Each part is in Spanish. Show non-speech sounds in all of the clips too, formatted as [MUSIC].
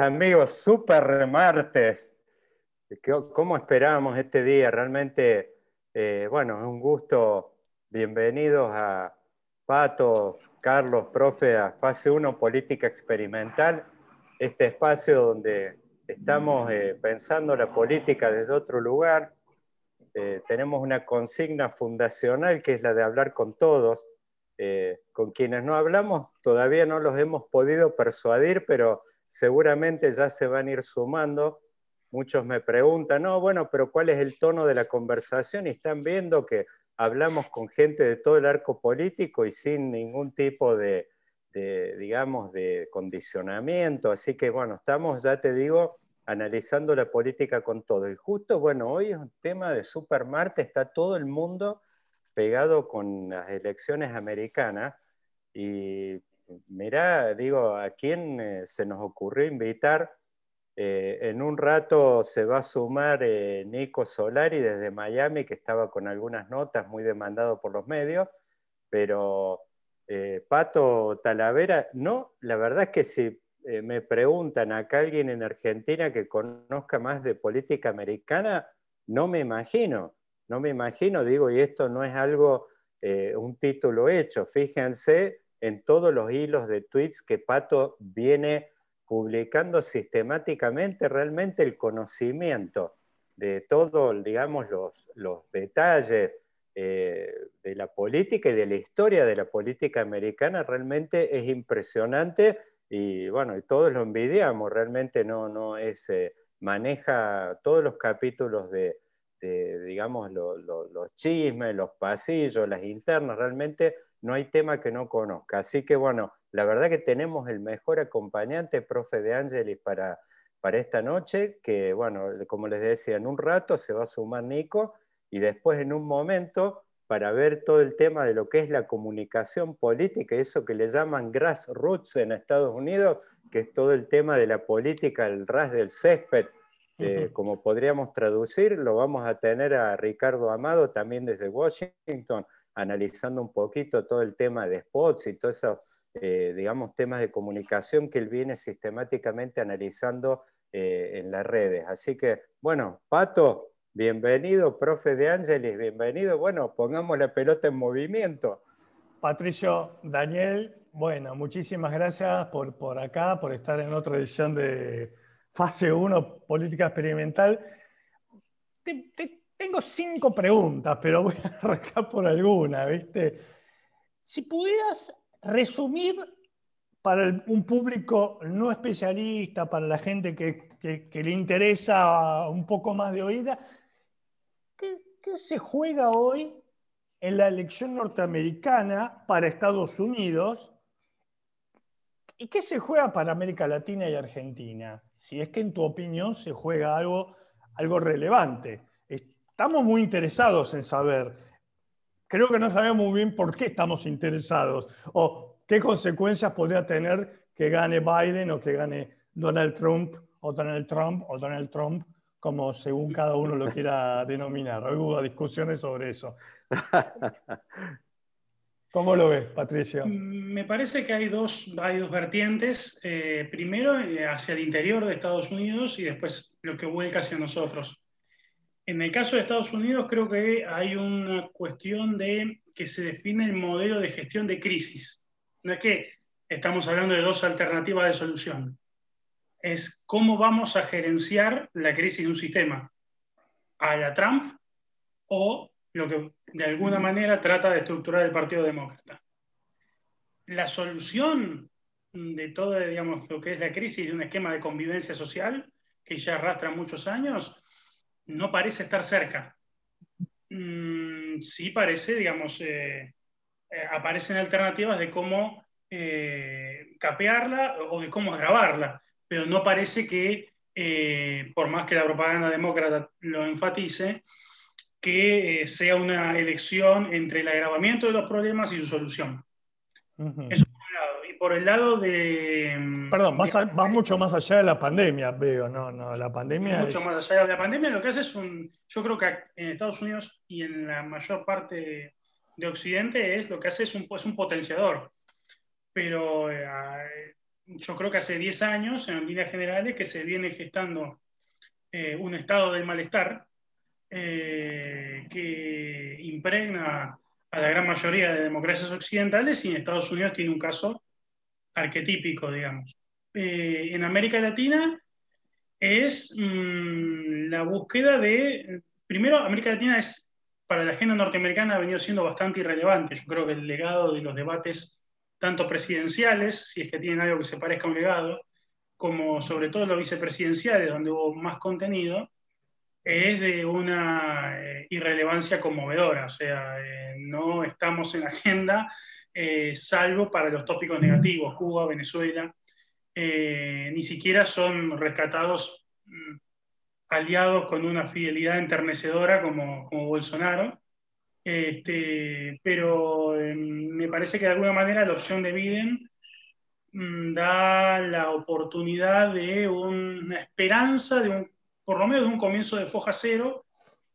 amigos, super martes. ¿Cómo esperábamos este día? Realmente, eh, bueno, es un gusto. Bienvenidos a Pato, Carlos, profe, a Fase 1 Política Experimental, este espacio donde estamos eh, pensando la política desde otro lugar. Eh, tenemos una consigna fundacional que es la de hablar con todos. con quienes no hablamos todavía no los hemos podido persuadir, pero seguramente ya se van a ir sumando. Muchos me preguntan, no, bueno, pero ¿cuál es el tono de la conversación? Y están viendo que hablamos con gente de todo el arco político y sin ningún tipo de, digamos, de condicionamiento. Así que, bueno, estamos, ya te digo, analizando la política con todo. Y justo, bueno, hoy es un tema de Supermarte, está todo el mundo pegado con las elecciones americanas y Mira, digo, ¿a quién eh, se nos ocurrió invitar? Eh, en un rato se va a sumar eh, Nico Solari desde Miami, que estaba con algunas notas, muy demandado por los medios, pero Pato Talavera, no, la verdad es que si me preguntan acá alguien en Argentina que conozca más de política americana, no me imagino, no me imagino, digo, y esto no es algo, un título hecho, fíjense en todos los hilos de tweets que Pato viene publicando sistemáticamente realmente el conocimiento de todos, digamos, los, los detalles eh, de la política y de la historia de la política americana realmente es impresionante y bueno, y todos lo envidiamos, realmente no, no es, eh, maneja todos los capítulos de, digamos, los chismes, los pasillos, las internas, realmente no hay tema que no conozca. Así que bueno, la verdad que tenemos el mejor acompañante, profe de Ángeles, para, para esta noche, que bueno, como les decía, en un rato se va a sumar Nico y después en un momento para ver todo el tema de lo que es la comunicación política, eso que le llaman grassroots en Estados Unidos, que es todo el tema de la política, el ras del césped, eh, como podríamos traducir, lo vamos a tener a Ricardo Amado también desde Washington, analizando un poquito todo el tema de spots y todos esos, eh, digamos, temas de comunicación que él viene sistemáticamente analizando eh, en las redes. Así que, bueno, Pato, bienvenido, profe de Ángeles, bienvenido. Bueno, pongamos la pelota en movimiento. Patricio, Daniel, bueno, muchísimas gracias por, por acá, por estar en otra edición de Fase 1, Política Experimental. Tengo cinco preguntas, pero voy a arrancar por alguna, ¿viste? Si pudieras resumir para un público no especialista, para la gente que, le interesa un poco más de oída, ¿qué, se juega hoy en la elección norteamericana para Estados Unidos? ¿Y qué se juega para América Latina y Argentina? Si es que en tu opinión se juega algo, algo relevante estamos muy interesados en saber. Creo que no sabemos muy bien por qué estamos interesados o qué consecuencias podría tener que gane Biden o que gane Donald Trump o Donald Trump o Donald Trump, como según cada uno lo quiera [LAUGHS] denominar. Hoy hubo discusiones sobre eso. [LAUGHS] ¿Cómo lo ves, Patricio? Me parece que hay dos, hay dos vertientes. Eh, primero, eh, hacia el interior de Estados Unidos y después lo que vuelca hacia nosotros. En el caso de Estados Unidos creo que hay una cuestión de que se define el modelo de gestión de crisis. No es que estamos hablando de dos alternativas de solución. Es cómo vamos a gerenciar la crisis de un sistema. A la Trump o lo que de alguna manera trata de estructurar el Partido Demócrata. La solución de todo, digamos, lo que es la crisis de un esquema de convivencia social que ya arrastra muchos años no parece estar cerca. Mm, sí parece, digamos, eh, eh, aparecen alternativas de cómo eh, capearla o de cómo agravarla, pero no parece que, por más que la propaganda demócrata lo enfatice, que sea una elección entre el agravamiento de los problemas y su solución por el lado de... Mm, Perdón, vas, mucho más allá de la pandemia, veo, no, no, la pandemia... Mucho más allá de la pandemia, lo que hace es un... Yo creo que en Estados Unidos y en la mayor parte de Occidente es lo que hace es un, es un potenciador. Pero eh, yo creo que hace 10 años, en líneas generales, que se viene gestando eh, un estado del malestar eh, que impregna a la gran mayoría de democracias occidentales y en Estados Unidos tiene un caso arquetípico, digamos. en América Latina es mm, la búsqueda de, primero, América Latina es, para la agenda norteamericana ha venido siendo bastante irrelevante. Yo creo que el legado de los debates, tanto presidenciales, si es que tienen algo que se parezca a un legado, como sobre todo los vicepresidenciales, donde hubo más contenido, es de una eh, irrelevancia conmovedora. O sea, eh, no estamos en agenda, eh, salvo para los tópicos negativos, Cuba, Venezuela, ni siquiera son rescatados mm, aliados con una fidelidad enternecedora como, como Bolsonaro. Este, pero em, me parece que de alguna manera la opción de Biden mm, da la oportunidad de una esperanza, de un, por lo menos de un comienzo de foja cero,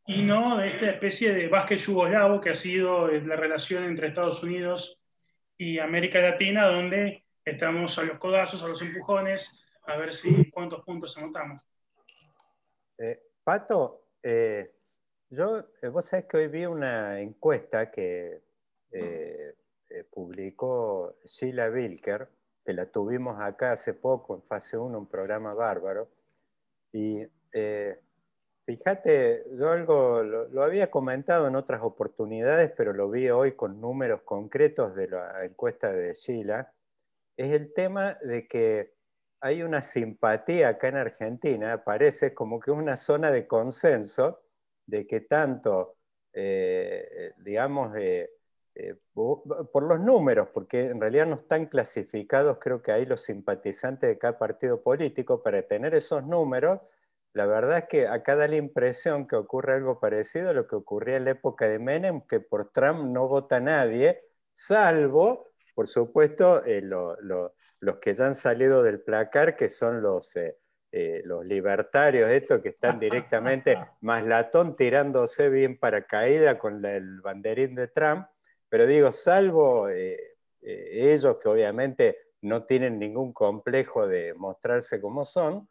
y no de esta especie de básquet yugoslavo que ha sido eh, la relación entre Estados Unidos y América Latina, donde estamos a los codazos, a los empujones, a ver si cuántos puntos anotamos. Eh, Pato, eh, yo, eh, vos sabés que hoy vi una encuesta que publicó Sheila Wilker, que la tuvimos acá hace poco en fase 1, un programa bárbaro, y fíjate, yo algo lo, había comentado en otras oportunidades, pero lo vi hoy con números concretos de la encuesta de Sheila, es el tema de que hay una simpatía acá en Argentina, parece como que una zona de consenso de que tanto, eh, digamos, eh, por los números, porque en realidad no están clasificados, creo que hay los simpatizantes de cada partido político, para tener esos números, la verdad es que acá da la impresión que ocurre algo parecido a lo que ocurría en la época de Menem, que por Trump no vota nadie, salvo por supuesto, eh, los que ya han salido del placar, que son los, eh, eh, los libertarios, estos que están directamente [LAUGHS] más latón tirándose bien para caída con el banderín de Trump, pero digo, salvo ellos que obviamente no tienen ningún complejo de mostrarse como son,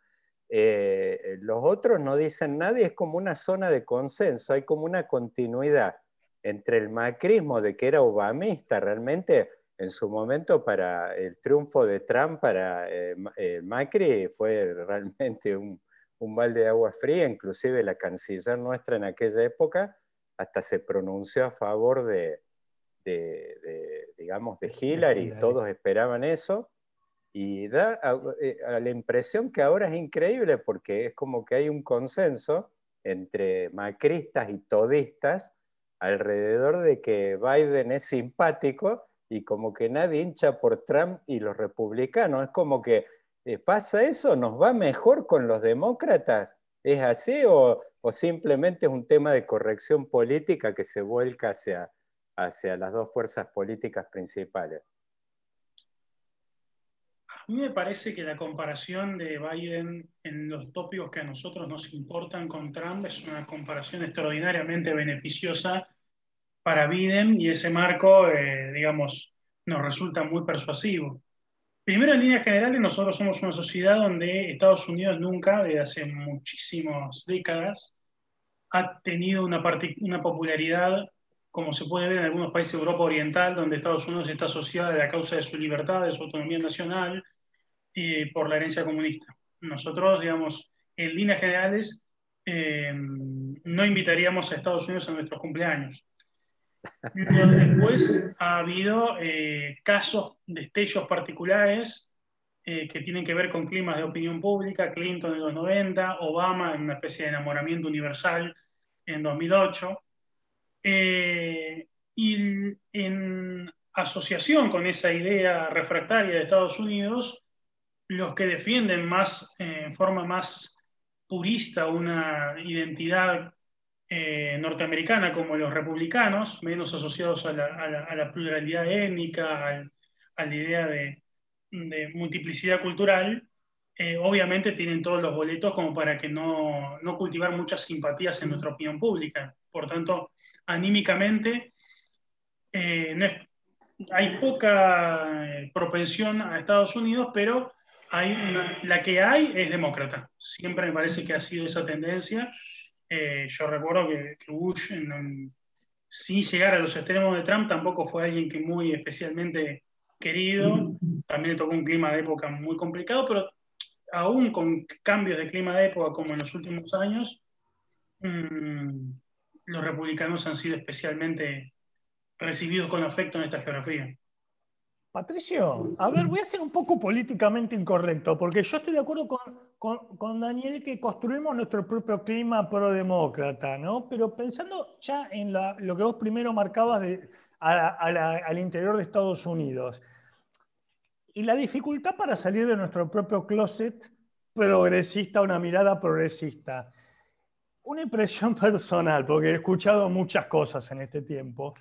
los otros no dicen nada y es como una zona de consenso, hay como una continuidad entre el macrismo de que era obamista realmente en su momento para el triunfo de Trump para eh, eh, Macri fue realmente un, un, balde de agua fría, inclusive la canciller nuestra en aquella época hasta se pronunció a favor de, de, digamos, de Hillary, todos esperaban eso, y da eh, la impresión que ahora es increíble porque es como que hay un consenso entre macristas y todistas alrededor de que Biden es simpático y como que nadie hincha por Trump y los republicanos. Es como que eh, pasa eso, nos va mejor con los demócratas. ¿Es así o, simplemente es un tema de corrección política que se vuelca hacia, hacia las dos fuerzas políticas principales? Mí me parece que la comparación de Biden en los tópicos que a nosotros nos importan con Trump es una comparación extraordinariamente beneficiosa para Biden y ese marco, eh, digamos, nos resulta muy persuasivo. Primero, en líneas generales, nosotros somos una sociedad donde Estados Unidos nunca, desde hace muchísimas décadas, ha tenido una, una popularidad, como se puede ver en algunos países de Europa Oriental, donde Estados Unidos está asociada a la causa de su libertad, de su autonomía nacional por la herencia comunista. Nosotros, digamos, en líneas generales, eh, no invitaríamos a Estados Unidos a nuestros cumpleaños. Después ha habido eh, casos, destellos particulares eh, que tienen que ver con climas de opinión pública, Clinton en los 90, Obama en una especie de enamoramiento universal en 2008. Eh, y en asociación con esa idea refractaria de Estados Unidos, los que defienden más, en forma más purista una identidad eh, norteamericana como los republicanos, menos asociados a la, pluralidad étnica, a la idea de, multiplicidad cultural, eh, obviamente tienen todos los boletos como para que no, cultivar muchas simpatías en nuestra opinión pública. Por tanto, anímicamente, eh, hay poca eh, propensión a Estados Unidos, pero la que hay es demócrata. Siempre me parece que ha sido esa tendencia. Eh, yo recuerdo que, Bush, sin llegar a los extremos de Trump, tampoco fue alguien que muy especialmente querido. También tocó un clima de época muy complicado, pero aún con cambios de clima de época como en los últimos años, mm, los republicanos han sido especialmente recibidos con afecto en esta geografía. Patricio, a ver, voy a ser un poco políticamente incorrecto, porque yo estoy de acuerdo con, Daniel que construimos nuestro propio clima pro-demócrata, ¿no? Pero pensando ya en lo que vos primero marcabas al interior de Estados Unidos, y la dificultad para salir de nuestro propio closet progresista, una mirada progresista. Una impresión [LAUGHS] personal, porque he escuchado muchas cosas en este tiempo,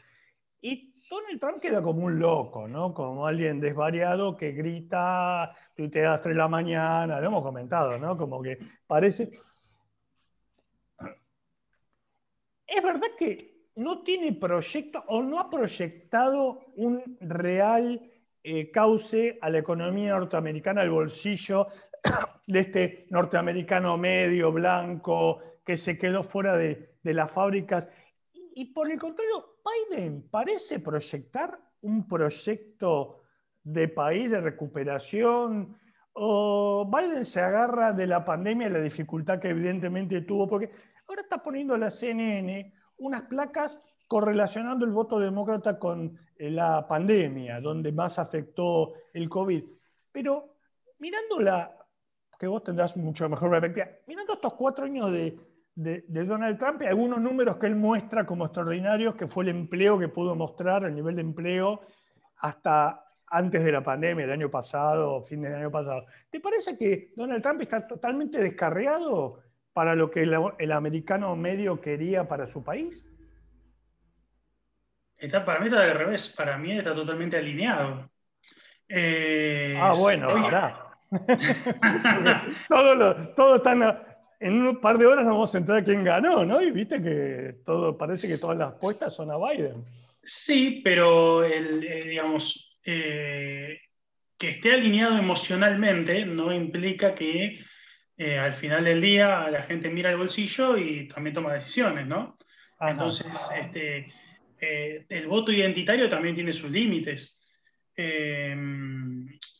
Donald Trump queda como un loco, ¿no? Como alguien desvariado que grita, tuitea a las 3 de la mañana, lo hemos comentado, ¿no? Como que parece... Es verdad que no tiene proyecto o no ha proyectado un real eh, cauce a la economía norteamericana, al bolsillo [COUGHS] de este norteamericano medio, blanco, que se quedó fuera de las fábricas. Y por el contrario, Biden parece proyectar un proyecto de país de recuperación o Biden se agarra de la pandemia y la dificultad que evidentemente tuvo, porque ahora está poniendo la CNN unas placas correlacionando el voto demócrata con eh, la pandemia, donde más afectó el COVID. Pero mirando la, que vos tendrás mucho mejor perspectiva, mirando estos cuatro años de, de, Donald Trump y algunos números que él muestra como extraordinarios, que fue el empleo que pudo mostrar, el nivel de empleo, hasta antes de la pandemia, el año pasado, fin del año pasado. ¿Te parece que Donald Trump está totalmente descarriado para lo que el, americano medio quería para su país? Está, para mí está al revés, para mí está totalmente alineado. Eh, ah, bueno, ahora. [LAUGHS] [LAUGHS] todo, todo están en un par de horas nos vamos a entrar a quién ganó, ¿no? Y viste que todo, parece que todas las apuestas son a Biden. Sí, pero el, eh, digamos, eh, que esté alineado emocionalmente no implica que eh, al final del día la gente mira el bolsillo y también toma decisiones, ¿no? Entonces, este, el voto identitario también tiene sus límites.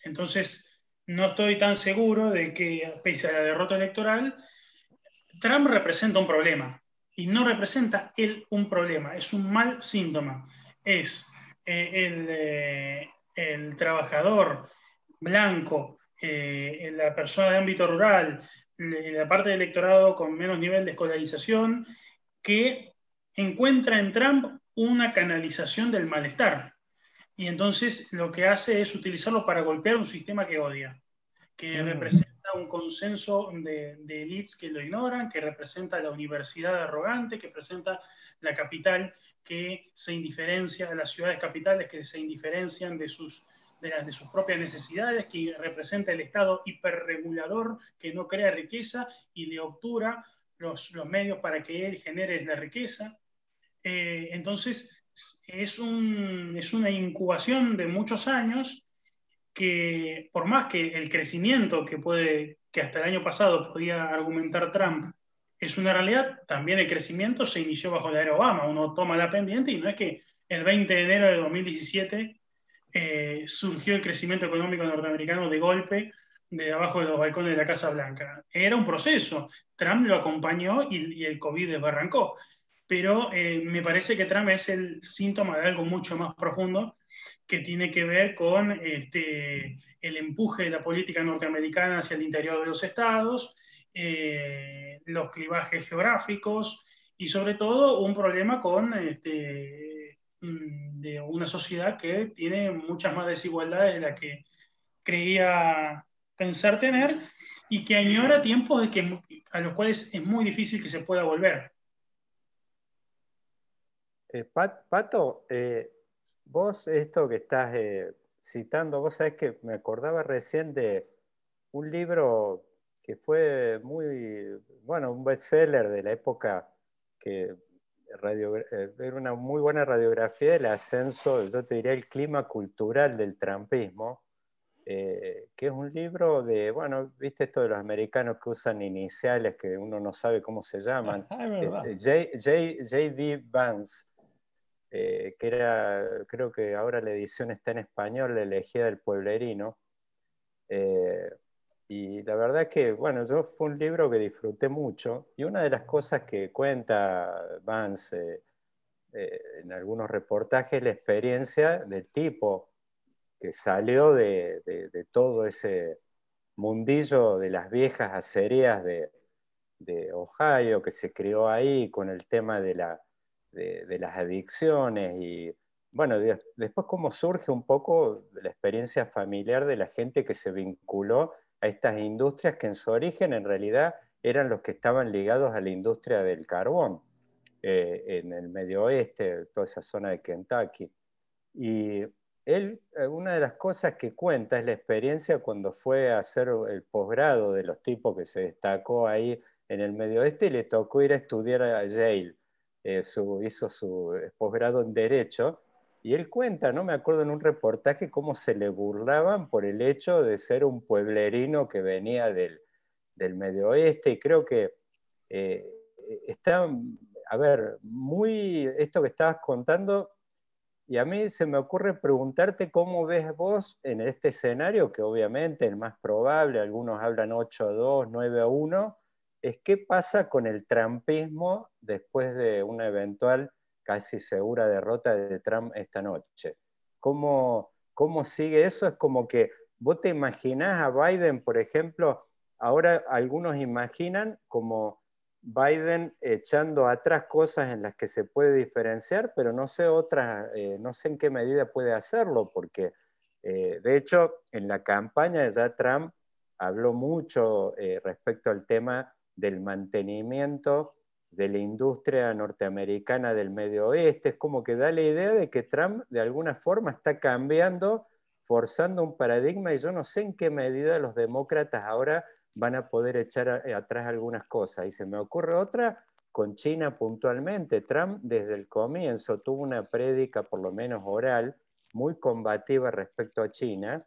entonces, no estoy tan seguro de que, pese a la derrota electoral, Trump representa un problema y no representa él un problema, es un mal síntoma. Es eh, eh, el, trabajador blanco, eh, la persona de ámbito rural, la parte del electorado con menos nivel de escolarización, que encuentra en Trump una canalización del malestar. Y entonces lo que hace es utilizarlo para golpear un sistema que odia, que mm. representa un consenso de, de elites que lo ignoran, que representa la universidad arrogante, que representa la capital que se indiferencia, las ciudades capitales que se indiferencian de sus, de, de sus propias necesidades, que representa el Estado hiperregulador que no crea riqueza y le obtura los, los medios para que él genere la riqueza. Eh, entonces, es, un, es una incubación de muchos años que por más que el crecimiento que puede, que hasta el año pasado podía argumentar Trump es una realidad, también el crecimiento se inició bajo la era Obama. Uno toma la pendiente y no es que el 20 de enero de 2017 eh, surgió el crecimiento económico norteamericano de golpe de abajo de los balcones de la Casa Blanca. Era un proceso. Trump lo acompañó y, el COVID desbarrancó. Pero eh, me parece que Trump es el síntoma de algo mucho más profundo que tiene que ver con este, el empuje de la política norteamericana hacia el interior de los estados, eh, los clivajes geográficos y sobre todo un problema con este, mm, de una sociedad que tiene muchas más desigualdades de las que creía pensar tener y que añora tiempos de que, a los cuales es muy difícil que se pueda volver. Eh, Pato, eh, Vos, esto que estás eh, citando, vos sabés que me acordaba recién de un libro que fue muy, bueno, un bestseller de la época que eh, ver una muy buena radiografía del ascenso, yo te diría, el clima cultural del trampismo, eh, que es un libro de, bueno, viste esto de los americanos que usan iniciales que uno no sabe cómo se llaman. J.D. Vance, que era, creo que ahora la edición está en español, la elegía del pueblerino. Y la verdad que, bueno, yo fue un libro que disfruté mucho y una de las cosas que cuenta Vance eh, en algunos reportajes es la experiencia del tipo que salió de, de, todo ese mundillo de las viejas acerías de, de, Ohio, que se crió ahí con el tema de, la, de las adicciones y, bueno, después cómo surge un poco la experiencia familiar de la gente que se vinculó a estas industrias que en su origen en realidad eran los que estaban ligados a la industria del carbón eh, en el medio oeste, toda esa zona de Kentucky. Y él, eh, una de las cosas que cuenta es la experiencia cuando fue a hacer el posgrado de los tipos que se destacó ahí en el medio oeste y le tocó ir a estudiar a Yale. Eh, hizo su posgrado en Derecho y él cuenta, no me acuerdo en un reportaje, cómo se le burlaban por el hecho de ser un pueblerino que venía del, del Medio Oeste. Y creo que eh, está, a ver, muy esto que estabas contando, y a mí se me ocurre preguntarte cómo ves vos en este escenario, que obviamente el más probable, algunos hablan 8 a 2, 9 a 1, es qué pasa con el trampismo después de una eventual casi segura derrota de Trump esta noche. ¿Cómo, cómo sigue eso? Es como que vos te imaginás a Biden, por ejemplo, ahora algunos imaginan como Biden echando atrás cosas en las que se puede diferenciar, pero no sé eh, no sé en qué medida puede hacerlo, porque eh, de hecho en la campaña ya Trump habló mucho eh, respecto al tema del mantenimiento de la industria norteamericana del medio oeste. Es como que da la idea de que Trump de alguna forma está cambiando, forzando un paradigma y yo no sé en qué medida los demócratas ahora van a poder echar atrás algunas cosas. Y se me ocurre otra con China puntualmente. Trump desde el comienzo tuvo una prédica, por lo menos oral, muy combativa respecto a China.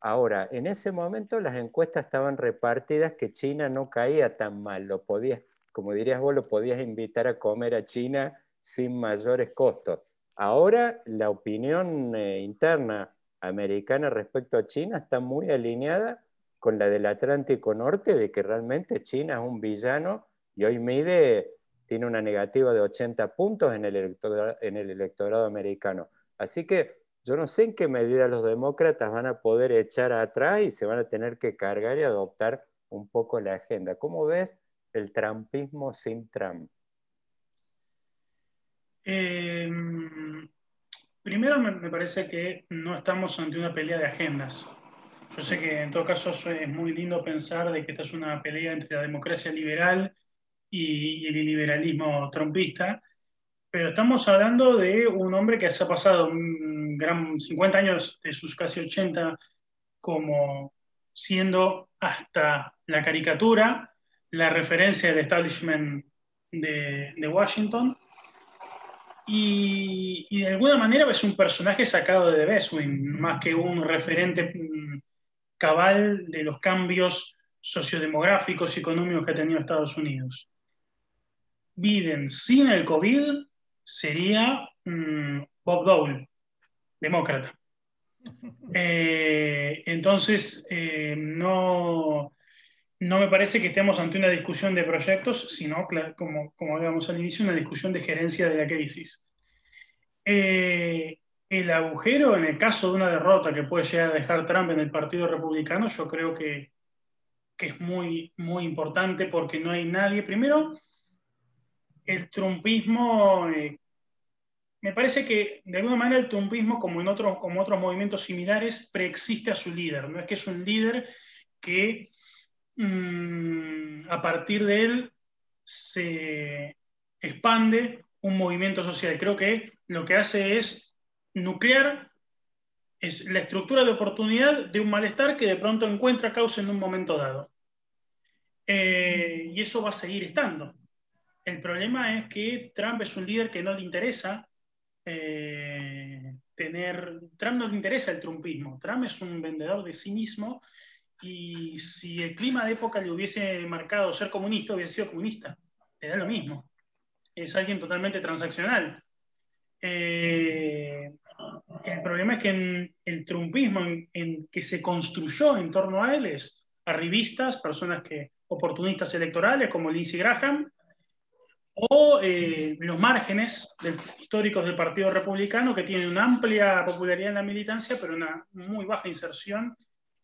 Ahora, en ese momento las encuestas estaban repartidas que China no caía tan mal, lo podía, como dirías vos, lo podías invitar a comer a China sin mayores costos. Ahora la opinión eh, interna americana respecto a China está muy alineada con la del Atlántico Norte, de que realmente China es un villano y hoy mide, tiene una negativa de 80 puntos en el, electorado, en el electorado americano. Así que yo no sé en qué medida los demócratas van a poder echar atrás y se van a tener que cargar y adoptar un poco la agenda. ¿Cómo ves el trampismo sin Trump? Em, primero me, parece que no estamos ante una pelea de agendas. Yo sé que en todo caso es muy lindo pensar de que esta es una pelea entre la democracia liberal y, el liberalismo trumpista, pero estamos hablando de un hombre que se ha pasado un gran 50 años de sus casi 80 como siendo hasta la caricatura la referencia del establishment de, Washington. Y, de alguna manera es un personaje sacado de Best más que un referente mm, cabal de los cambios sociodemográficos y económicos que ha tenido Estados Unidos. Biden sin el COVID sería mm, Bob Dole, demócrata. [LAUGHS] Eh, entonces, eh, no, no me parece que estemos ante una discusión de proyectos, sino, como, como hablábamos al inicio, una discusión de gerencia de la crisis. Eh, el agujero, en el caso de una derrota que puede llegar a dejar Trump en el Partido Republicano, yo creo que, es muy, muy importante porque no hay nadie. Primero, el trumpismo, eh, me parece que de alguna manera el trumpismo, como en otros, como otros movimientos similares, preexiste a su líder. No es que es un líder que Mm, a partir de él se expande un movimiento social. Creo que lo que hace es nuclear es la estructura de oportunidad de un malestar que de pronto encuentra causa en un momento dado. Eh, y eso va a seguir estando. El problema es que Trump es un líder que no le interesa eh, tener... Trump no le interesa el trumpismo. Trump es un vendedor de sí mismo y si el clima de época le hubiese marcado ser comunista, hubiese sido comunista. Le da lo mismo. Es alguien totalmente transaccional. Eh, el problema es que el trumpismo en, que se construyó en torno a él es arribistas, personas que oportunistas electorales como Lindsey Graham, o eh, los márgenes históricos del Partido Republicano que tienen una amplia popularidad en la militancia, pero una muy baja inserción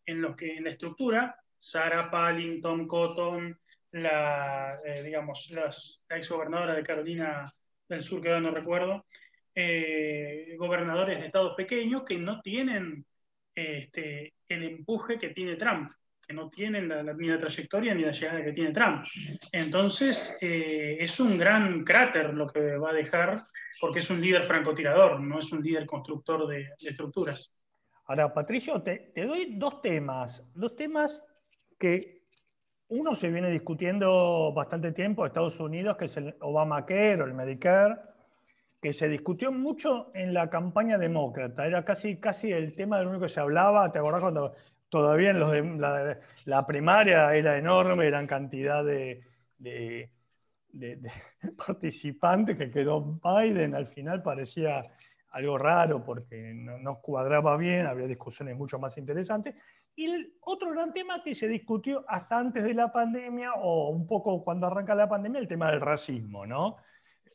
en, lo que, en la estructura. Sarah Palin, Tom Cotton, la, eh, digamos, la exgobernadora de Carolina del Sur, que ahora no recuerdo, eh, gobernadores de estados pequeños que no tienen este, el empuje que tiene Trump, que no tienen la, ni la trayectoria ni la llegada que tiene Trump. Entonces, eh, es un gran cráter lo que va a dejar, porque es un líder francotirador, no es un líder constructor de, estructuras. Ahora, Patricio, te, te, doy dos temas, dos temas que uno se viene discutiendo bastante tiempo en Estados Unidos, que es el Obamacare o el Medicare, que se discutió mucho en la campaña demócrata. Era casi, casi el tema del único que se hablaba. ¿Te acordás cuando todavía en los la, primaria era enorme, eran cantidad de, [LAUGHS] participantes que quedó Biden? Al final parecía algo raro porque no, no, cuadraba bien, había discusiones mucho más interesantes. Y el otro gran tema que se discutió hasta antes de la pandemia, o un poco cuando arranca la pandemia, el tema del racismo, ¿no?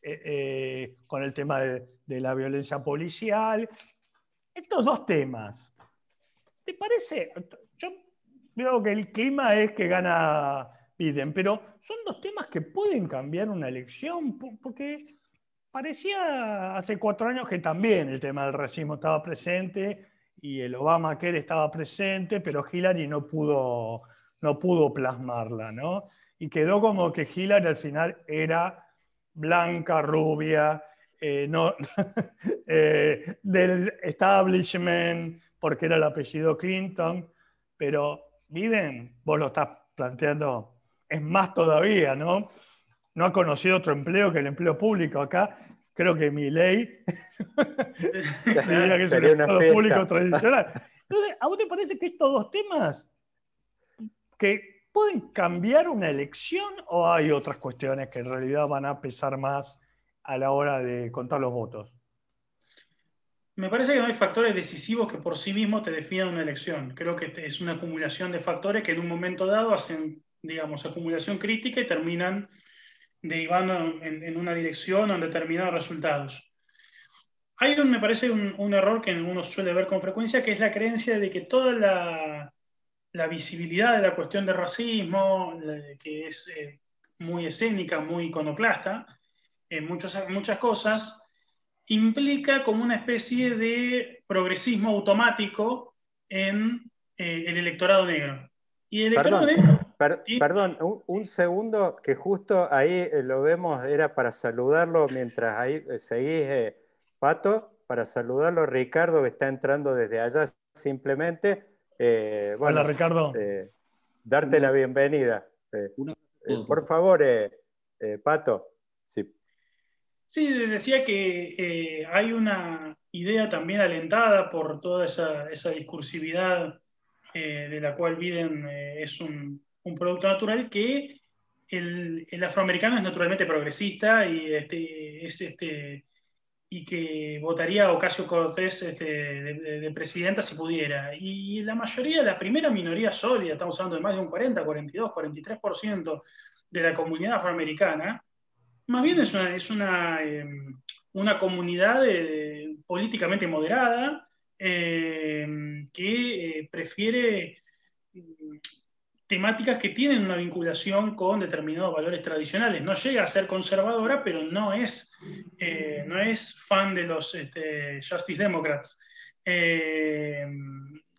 Eh, eh, con el tema de, la violencia policial. Estos dos temas, ¿te parece? Yo veo que el clima es que gana Biden, pero son dos temas que pueden cambiar una elección, porque parecía hace cuatro años que también el tema del racismo estaba presente y el Obama que estaba presente, pero Hillary no pudo, no pudo plasmarla, ¿no? Y quedó como que Hillary al final era blanca, rubia, eh, no, [LAUGHS] eh, del establishment, porque era el apellido Clinton, pero miren, vos lo estás planteando, es más todavía, ¿no? No ha conocido otro empleo que el empleo público acá. Creo que mi ley [LAUGHS] [LAUGHS] que es un empleo público tradicional. Entonces, ¿a vos te parece que estos dos temas que ¿Pueden cambiar una elección o hay otras cuestiones que en realidad van a pesar más a la hora de contar los votos? Me parece que no hay factores decisivos que por sí mismos te definan una elección. Creo que es una acumulación de factores que en un momento dado hacen, digamos, acumulación crítica y terminan derivando en, una dirección o en determinados resultados. Hay, un, me parece, un, error que uno suele ver con frecuencia, que es la creencia de que toda la, visibilidad de la cuestión del racismo, que es eh, muy escénica, muy iconoclasta, en muchas cosas, implica como una especie de progresismo automático en eh, el electorado negro. Y el electorado perdón, negro... perdón, un, segundo, que justo ahí eh, lo vemos, era para saludarlo mientras ahí seguís, Pato, para saludarlo Ricardo, que está entrando desde allá simplemente eh, bueno, Hola, Ricardo. Eh, darte la bienvenida. Eh, por favor, Pato. Sí. Sí, decía que hay una idea también alentada por toda esa, discursividad de la cual Biden es un, producto natural, que el, afroamericano es naturalmente progresista y este, es este, y que votaría a Ocasio Cortés este, de, presidenta si pudiera. Y la mayoría, la primera minoría sólida, estamos hablando de más de un 40, 42, 43% de la comunidad afroamericana, más bien es una, es una, em, una comunidad políticamente moderada em, que eh, prefiere temáticas que tienen una vinculación con determinados valores tradicionales. No llega a ser conservadora, pero no es, eh, no es fan de los este, Justice Democrats. Eh,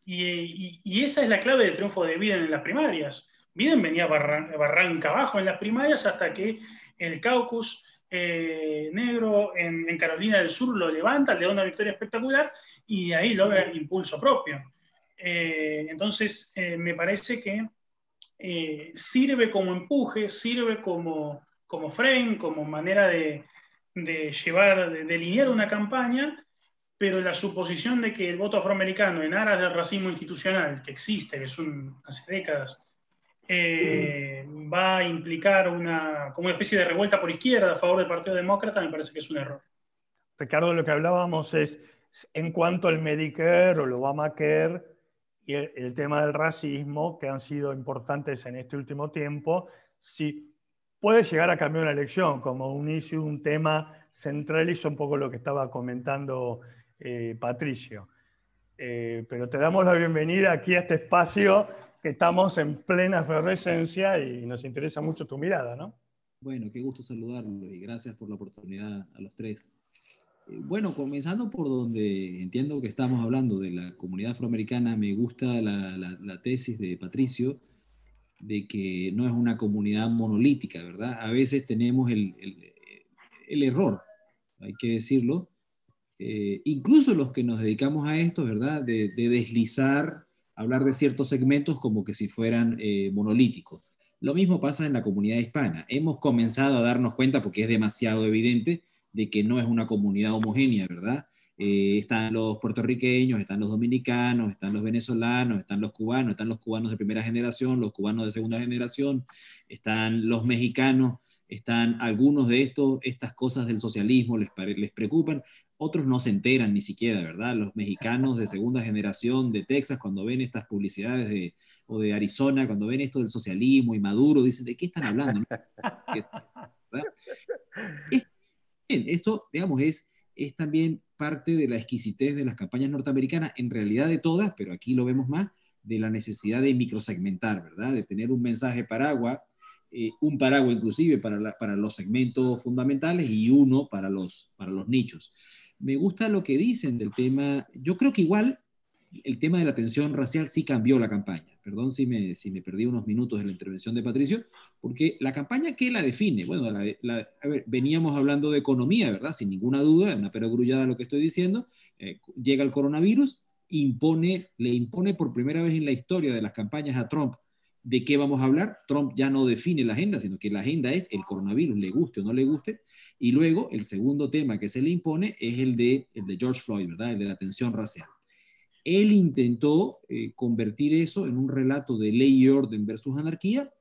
y, esa es la clave del triunfo de Biden en las primarias. Biden venía barranca abajo en las primarias hasta que el caucus eh, negro en, Carolina del Sur lo levanta, le da una victoria espectacular y de ahí logra el impulso propio. entonces, me parece que eh, sirve como empuje, sirve como, como frame, como manera de, llevar, de delinear una campaña, pero la suposición de que el voto afroamericano en aras del racismo institucional, que existe, que hace décadas, eh, va a implicar una, como una especie de revuelta por izquierda a favor del Partido Demócrata, me parece que es un error. Ricardo, lo que hablábamos es en cuanto al Medicare o el Obamacare y el, tema del racismo, que han sido importantes en este último tiempo, si puede llegar a cambiar una elección como un issue, un tema central, y es un poco lo que estaba comentando eh, Patricio. Eh, pero te damos la bienvenida aquí a este espacio que estamos en plena efervescencia y nos interesa mucho tu mirada, ¿no? Bueno, qué gusto saludarlo y gracias por la oportunidad a los tres. Eh, bueno, comenzando por donde entiendo que estamos hablando de la comunidad afroamericana, me gusta la, tesis de Patricio de que no es una comunidad monolítica, ¿verdad? A veces tenemos el, error, hay que decirlo, eh, incluso los que nos dedicamos a esto, ¿verdad? De, deslizar, hablar de ciertos segmentos como que si fueran eh, monolíticos. Lo mismo pasa en la comunidad hispana. Hemos comenzado a darnos cuenta, porque es demasiado evidente, de que no es una comunidad homogénea, ¿verdad? Eh, están los puertorriqueños, están los dominicanos, están los venezolanos, están los cubanos, están los cubanos de primera generación, los cubanos de segunda generación, están los mexicanos, están algunos de estos, estas cosas del socialismo les, les preocupan, otros no se enteran ni siquiera, ¿verdad? Los mexicanos de segunda generación de Texas, cuando ven estas publicidades de, o de Arizona, cuando ven esto del socialismo y Maduro, dicen, ¿de qué están hablando? esto, digamos, es, es también parte de la exquisitez de las campañas norteamericanas, en realidad de todas, pero aquí lo vemos más, de la necesidad de microsegmentar, ¿verdad? De tener un mensaje paraguas, eh, un paraguas inclusive para, para, los segmentos fundamentales y uno para los, para los nichos. Me gusta lo que dicen del tema, yo creo que igual el tema de la tensión racial sí cambió la campaña. Perdón si me, si me perdí unos minutos de la intervención de Patricio, porque la campaña, ¿qué la define? Bueno, a ver, veníamos hablando de economía, ¿verdad? Sin ninguna duda, una perogrullada lo que estoy diciendo. Eh, llega el coronavirus, impone, le impone por primera vez en la historia de las campañas a Trump de qué vamos a hablar. Trump ya no define la agenda, sino que la agenda es el coronavirus, le guste o no le guste. Y luego el segundo tema que se le impone es el de, el de George Floyd, ¿verdad? El de la tensión racial. Él intentó eh, convertir eso en un relato de ley y orden versus anarquía,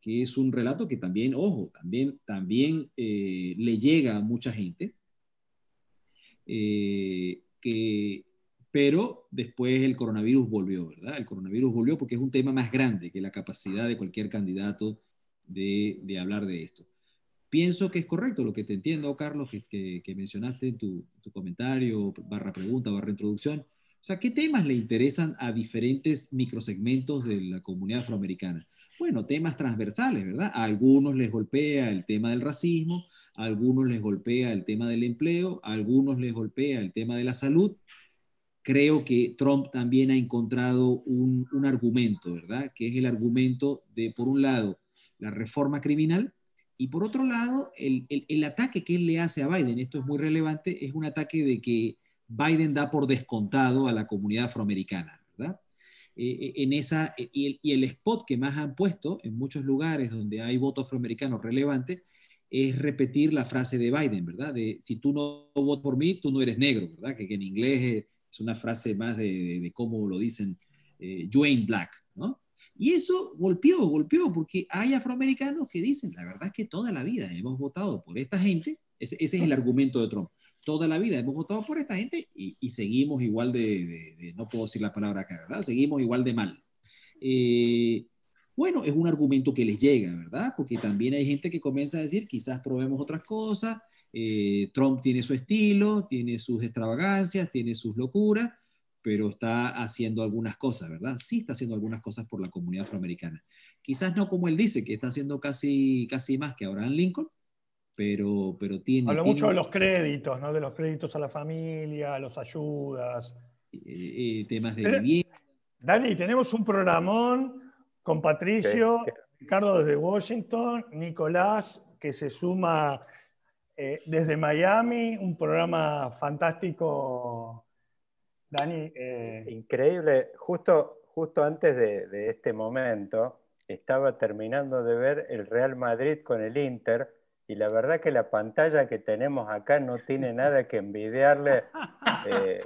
que es un relato que también, ojo, también, también eh, le llega a mucha gente, eh, que, pero después el coronavirus volvió, ¿verdad? El coronavirus volvió porque es un tema más grande que la capacidad de cualquier candidato de, hablar de esto. Pienso que es correcto lo que te entiendo, Carlos, que, que, mencionaste en tu, tu comentario, barra pregunta, barra introducción o sea, ¿qué temas le interesan a diferentes microsegmentos de la comunidad afroamericana? Bueno, temas transversales, ¿verdad? A algunos les golpea el tema del racismo, a algunos les golpea el tema del empleo, a algunos les golpea el tema de la salud. Creo que Trump también ha encontrado un, argumento, ¿verdad? Que es el argumento de, por un lado, la reforma criminal y por otro lado, el, el ataque que él le hace a Biden, esto es muy relevante, es un ataque de que Biden da por descontado a la comunidad afroamericana, ¿verdad? Eh, en esa, eh, y, el, spot que más han puesto en muchos lugares donde hay voto afroamericano relevante es repetir la frase de Biden, ¿verdad? De si tú no votas por mí, tú no eres negro, ¿verdad? Que, en inglés es una frase más de, cómo lo dicen, ain't black, ¿no? Y eso golpeó, golpeó, porque hay afroamericanos que dicen, la verdad es que toda la vida hemos votado por esta gente, ese es el argumento de Trump toda la vida hemos votado por esta gente y, seguimos igual de, no puedo decir la palabra acá, ¿verdad? Seguimos igual de mal. Eh, bueno, es un argumento que les llega, ¿verdad? Porque también hay gente que comienza a decir, quizás probemos otras cosas, eh, Trump tiene su estilo, tiene sus extravagancias, tiene sus locuras, pero está haciendo algunas cosas, ¿verdad? Sí está haciendo algunas cosas por la comunidad afroamericana. Quizás no como él dice, que está haciendo casi, casi más que Abraham Lincoln, pero, pero tiene... Habla mucho de los créditos, ¿no? De los créditos a la familia, los ayudas. Eh, eh, temas de vivienda. Dani, tenemos un programón con Patricio, Ricardo desde Washington, Nicolás, que se suma eh, desde Miami, un programa fantástico, Dani. Increíble. Justo, justo antes de, de este momento, estaba terminando de ver el Real Madrid con el Inter y la verdad que la pantalla que tenemos acá no tiene [LAUGHS] nada que envidiarle eh,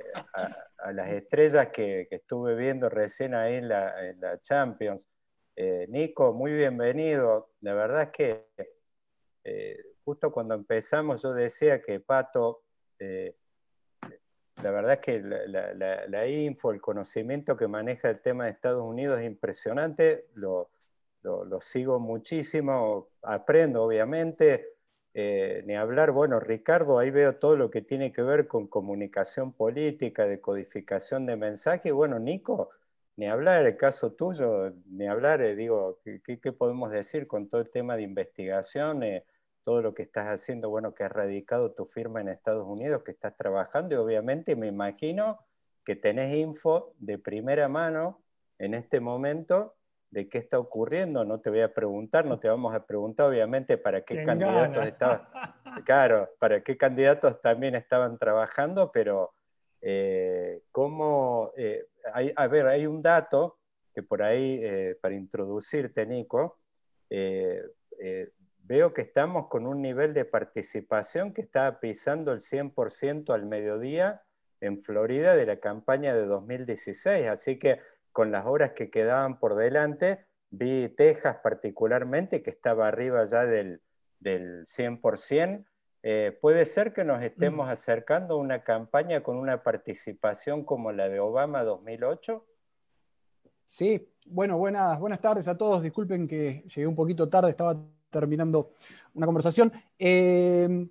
a, las estrellas que, estuve viendo recién ahí en la, Champions. Eh, Nico, muy bienvenido. La verdad es que eh, justo cuando empezamos yo decía que Pato, la verdad es que la, info, el conocimiento que maneja el tema de Estados Unidos es impresionante. Lo, lo, sigo muchísimo, aprendo obviamente, eh, ni hablar, bueno, Ricardo, ahí veo todo lo que tiene que ver con comunicación política, de codificación de mensaje, bueno, Nico, ni hablar el caso tuyo, ni hablar, eh, digo, ¿qué, podemos decir con todo el tema de investigación? Eh, todo lo que estás haciendo, bueno, que has radicado tu firma en Estados Unidos, que estás trabajando y obviamente me imagino que tenés info de primera mano en este momento de qué está ocurriendo, no te voy a preguntar, no te vamos a preguntar obviamente para qué candidatos estaban, [LAUGHS] claro, para qué candidatos también estaban trabajando, pero eh, cómo, eh, hay, a ver, hay un dato que por ahí, eh, para introducirte, Nico, veo que estamos con un nivel de participación que está pisando el 100% al mediodía en Florida de la campaña de 2016, así que con las horas que quedaban por delante, vi Texas particularmente, que estaba arriba ya del, del 100%. Eh, ¿Puede ser que nos estemos acercando a una campaña con una participación como la de Obama 2008? Sí, bueno, buenas, buenas tardes a todos. Disculpen que llegué un poquito tarde, estaba terminando una conversación. Eh,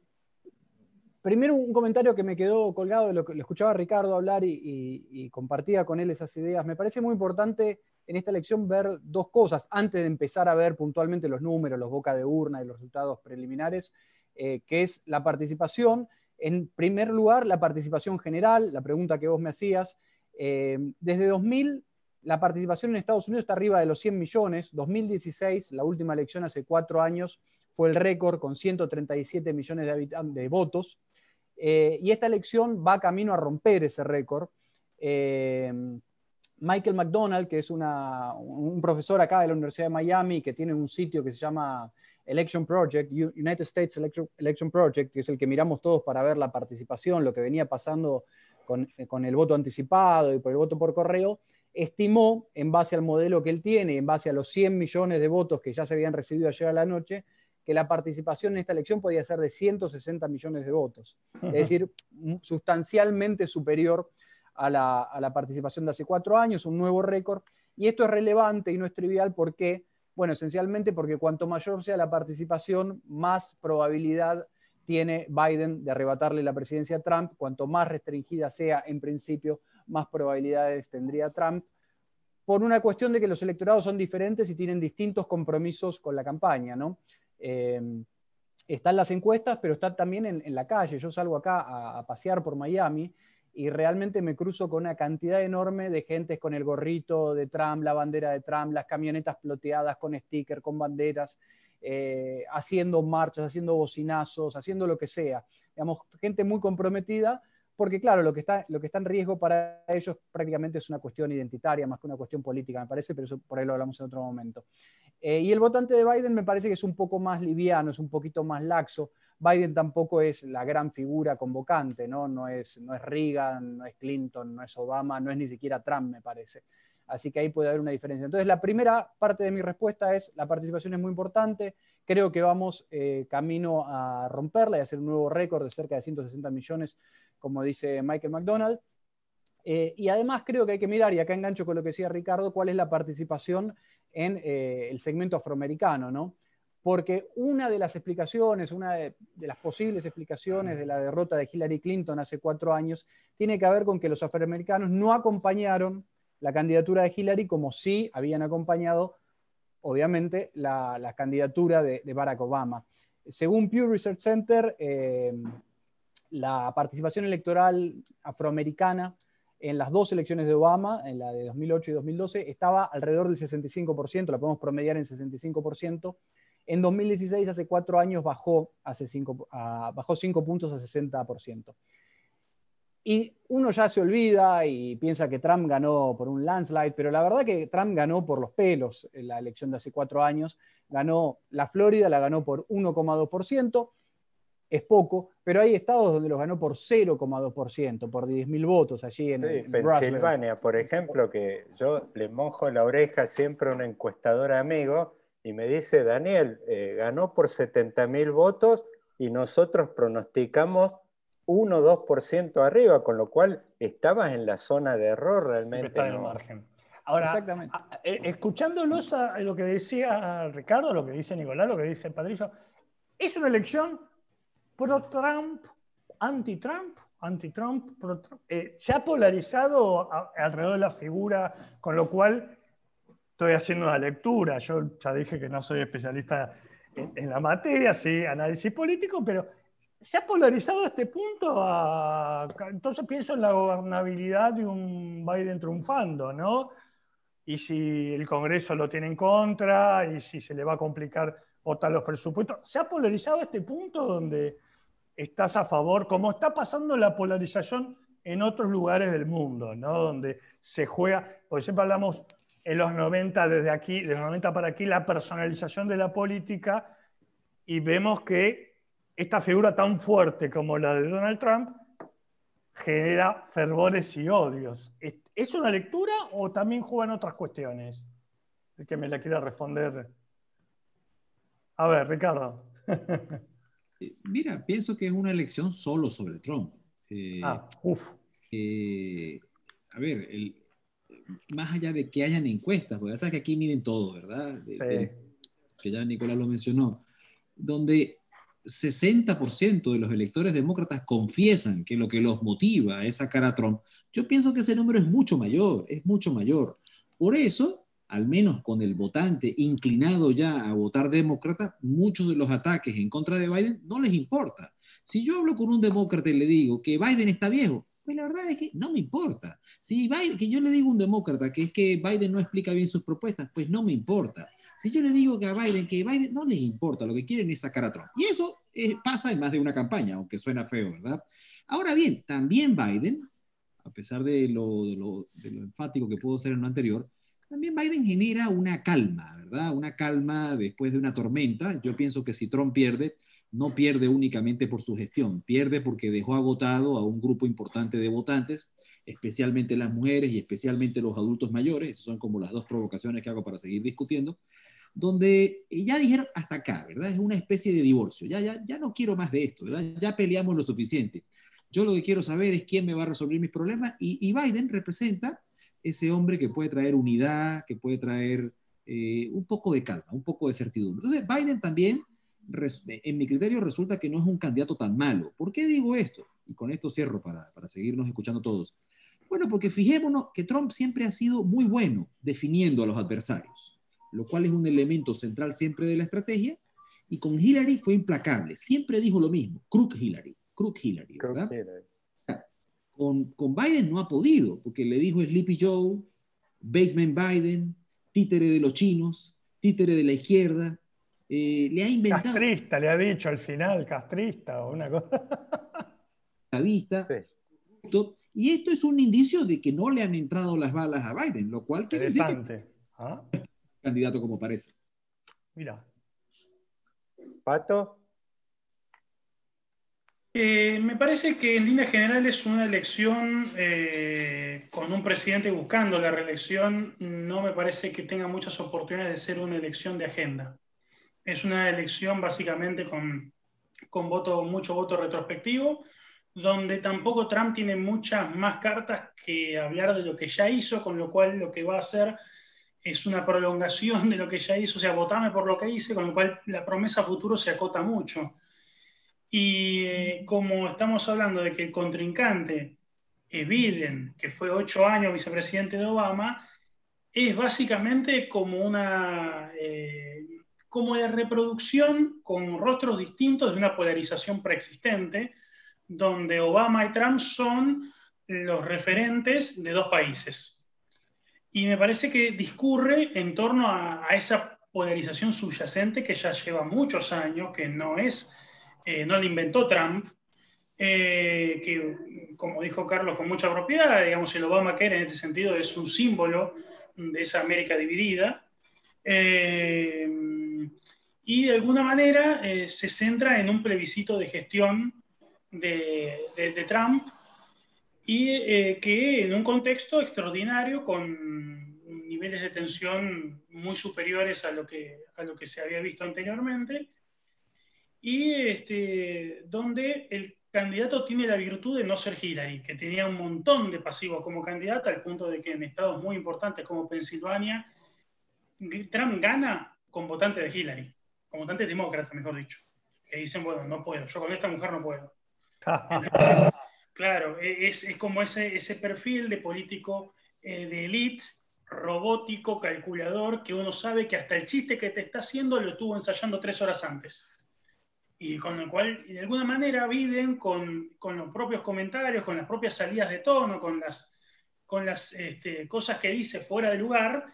Primero un comentario que me quedó colgado de lo que le escuchaba Ricardo hablar y, compartía con él esas ideas. Me parece muy importante en esta elección ver dos cosas antes de empezar a ver puntualmente los números, los boca de urna y los resultados preliminares, eh, que es la participación. En primer lugar, la participación general, la pregunta que vos me hacías. Eh, desde 2000, la participación en Estados Unidos está arriba de los 100 millones. 2016, la última elección hace cuatro años, fue el récord con 137 millones de, votos. Eh, y esta elección va camino a romper ese récord. Eh, Michael McDonald, que es un profesor acá de la Universidad de Miami, que tiene un sitio que se llama Election Project, United States Election Project, que es el que miramos todos para ver la participación, lo que venía pasando con, con, el voto anticipado y por el voto por correo, estimó, en base al modelo que él tiene, en base a los 100 millones de votos que ya se habían recibido ayer a la noche, que la participación en esta elección podía ser de 160 millones de votos, es decir, sustancialmente superior a la, participación de hace cuatro años, un nuevo récord. Y esto es relevante y no es trivial porque, bueno, esencialmente porque cuanto mayor sea la participación, más probabilidad tiene Biden de arrebatarle la presidencia a Trump. Cuanto más restringida sea, en principio, más probabilidades tendría Trump por una cuestión de que los electorados son diferentes y tienen distintos compromisos con la campaña, ¿no? Eh, están las encuestas, pero están también en, la calle. Yo salgo acá a, pasear por Miami y realmente me cruzo con una cantidad enorme de gente con el gorrito de Trump, la bandera de Trump, las camionetas ploteadas con stickers, con banderas, eh, haciendo marchas, haciendo bocinazos, haciendo lo que sea. Digamos, gente muy comprometida porque claro, lo que, está, lo que está en riesgo para ellos prácticamente es una cuestión identitaria más que una cuestión política, me parece, pero eso por ahí lo hablamos en otro momento. Eh, y el votante de Biden me parece que es un poco más liviano, es un poquito más laxo. Biden tampoco es la gran figura convocante, ¿no? No es, no es Reagan, no es Clinton, no es Obama, no es ni siquiera Trump, me parece. Así que ahí puede haber una diferencia. Entonces, la primera parte de mi respuesta es, la participación es muy importante, creo que vamos eh, camino a romperla y hacer un nuevo récord de cerca de 160 millones como dice Michael McDonald. Eh, y además creo que hay que mirar, y acá engancho con lo que decía Ricardo, cuál es la participación en eh, el segmento afroamericano, ¿no? Porque una de las explicaciones, una de, las posibles explicaciones de la derrota de Hillary Clinton hace cuatro años, tiene que ver con que los afroamericanos no acompañaron la candidatura de Hillary como sí habían acompañado, obviamente, la, candidatura de, Barack Obama. Según Pew Research Center, eh, la participación electoral afroamericana en las dos elecciones de Obama, en la de 2008 y 2012, estaba alrededor del 65%, la podemos promediar en 65%. En 2016, hace cuatro años, bajó, cinco, bajó 5 puntos a 60%. Y uno ya se olvida y piensa que Trump ganó por un landslide, pero la verdad que Trump ganó por los pelos en la elección de hace cuatro años. Ganó la Florida, la ganó por 1,2%, es poco, pero hay estados donde los ganó por 0,2%, por 10.000 votos allí en, sí, Pensilvania, por ejemplo, que yo le mojo la oreja siempre a un encuestador amigo y me dice, Daniel, eh, ganó por 70.000 votos y nosotros pronosticamos 1 o 2% arriba, con lo cual estabas en la zona de error realmente. Está en el margen. Ahora, eh, escuchándolos a lo que decía Ricardo, lo que dice Nicolás, lo que dice Patricio, es una elección pro-Trump, anti-Trump, anti-Trump, eh, se ha polarizado alrededor de la figura, con lo cual estoy haciendo una lectura. Yo ya dije que no soy especialista en, la materia, sí, análisis político, pero se ha polarizado este punto. entonces pienso en la gobernabilidad de un Biden triunfando, ¿no? Y si el Congreso lo tiene en contra, y si se le va a complicar votar los presupuestos. Se ha polarizado este punto donde estás a favor, como está pasando la polarización en otros lugares del mundo, ¿no? Donde se juega, por ejemplo, hablamos en los 90, desde aquí, de los 90 para aquí, la personalización de la política y vemos que esta figura tan fuerte como la de Donald Trump genera fervores y odios. ¿Es una lectura o también juegan otras cuestiones? El que me la quiera responder. A ver, Ricardo. [LAUGHS] Eh, mira, pienso que es una elección solo sobre Trump. Eh, ah, eh, a ver, más allá de que hayan encuestas, porque ya sabes que aquí miden todo, ¿verdad? que ya Nicolás lo mencionó, donde 60% de los electores demócratas confiesan que lo que los motiva es sacar a Trump, yo pienso que ese número es mucho mayor, es mucho mayor. Por eso, al menos con el votante inclinado ya a votar demócrata, muchos de los ataques en contra de Biden no les importa. Si yo hablo con un demócrata y le digo que Biden está viejo, pues la verdad es que no me importa. Si Biden, que yo le digo a un demócrata que es que Biden no explica bien sus propuestas, pues no me importa. Si yo le digo que a Biden que Biden no les importa, lo que quieren es sacar a Trump. Y eso eh, pasa en más de una campaña, aunque suena feo, ¿verdad? Ahora bien, también Biden, a pesar de lo, de lo, de lo enfático que pudo ser en lo anterior, también Biden genera una calma, ¿verdad? Una calma después de una tormenta. Yo pienso que si Trump pierde, no pierde únicamente por su gestión, pierde porque dejó agotado a un grupo importante de votantes, especialmente las mujeres y especialmente los adultos mayores. Esas son como las dos provocaciones que hago para seguir discutiendo, donde ya dijeron hasta acá, ¿verdad? Es una especie de divorcio. Ya, ya, ya no quiero más de esto, ¿verdad? Ya peleamos lo suficiente. Yo lo que quiero saber es quién me va a resolver mis problemas y, y Biden representa ese hombre que puede traer unidad, que puede traer eh, un poco de calma, un poco de certidumbre. Entonces, Biden también, en mi criterio, resulta que no es un candidato tan malo. ¿Por qué digo esto? Y con esto cierro para, para seguirnos escuchando todos. Bueno, porque fijémonos que Trump siempre ha sido muy bueno definiendo a los adversarios, lo cual es un elemento central siempre de la estrategia. Y con Hillary fue implacable. Siempre dijo lo mismo, Crook Hillary, Crook Hillary, ¿verdad? Con, con, Biden no ha podido, porque le dijo Sleepy Joe, Basement Biden, títere de los chinos, títere de la izquierda. Eh, le ha inventado. Castrista, le ha dicho al final, castrista o una cosa. [LAUGHS] Y esto es un indicio de que no le han entrado las balas a Biden, lo cual quiere decir que ¿Ah? candidato como parece. Mira. Pato. Eh, me parece que en línea general es una elección eh, con un presidente buscando la reelección. No me parece que tenga muchas oportunidades de ser una elección de agenda. Es una elección básicamente con, con voto, mucho voto retrospectivo, donde tampoco Trump tiene muchas más cartas que hablar de lo que ya hizo, con lo cual lo que va a hacer es una prolongación de lo que ya hizo, o sea, votame por lo que hice, con lo cual la promesa futuro se acota mucho. Y eh, como estamos hablando de que el contrincante es Biden, que fue ocho años vicepresidente de Obama, es básicamente como una eh, como la reproducción con rostros distintos de una polarización preexistente, donde Obama y Trump son los referentes de dos países. Y me parece que discurre en torno a, a esa polarización subyacente que ya lleva muchos años, que no es eh, no la inventó Trump, eh, que, como dijo Carlos con mucha propiedad, digamos, el Obamacare en este sentido es un símbolo de esa América dividida. Eh, y de alguna manera eh, se centra en un plebiscito de gestión de, Trump y que en un contexto extraordinario con niveles de tensión muy superiores a lo que, a lo que se había visto anteriormente y este, donde el candidato tiene la virtud de no ser Hillary, que tenía un montón de pasivos como candidata, al punto de que en estados muy importantes como Pensilvania, Trump gana con votantes de Hillary, con votantes demócratas, mejor dicho, que dicen, bueno, no puedo, yo con esta mujer no puedo. [LAUGHS] claro, e, es, es, como ese, ese perfil de político eh, de élite, robótico, calculador, que uno sabe que hasta el chiste que te está haciendo lo estuvo ensayando tres horas antes y con el cual de alguna manera viven con, con, los propios comentarios, con las propias salidas de tono, con las, con las este, cosas que dice fuera de lugar,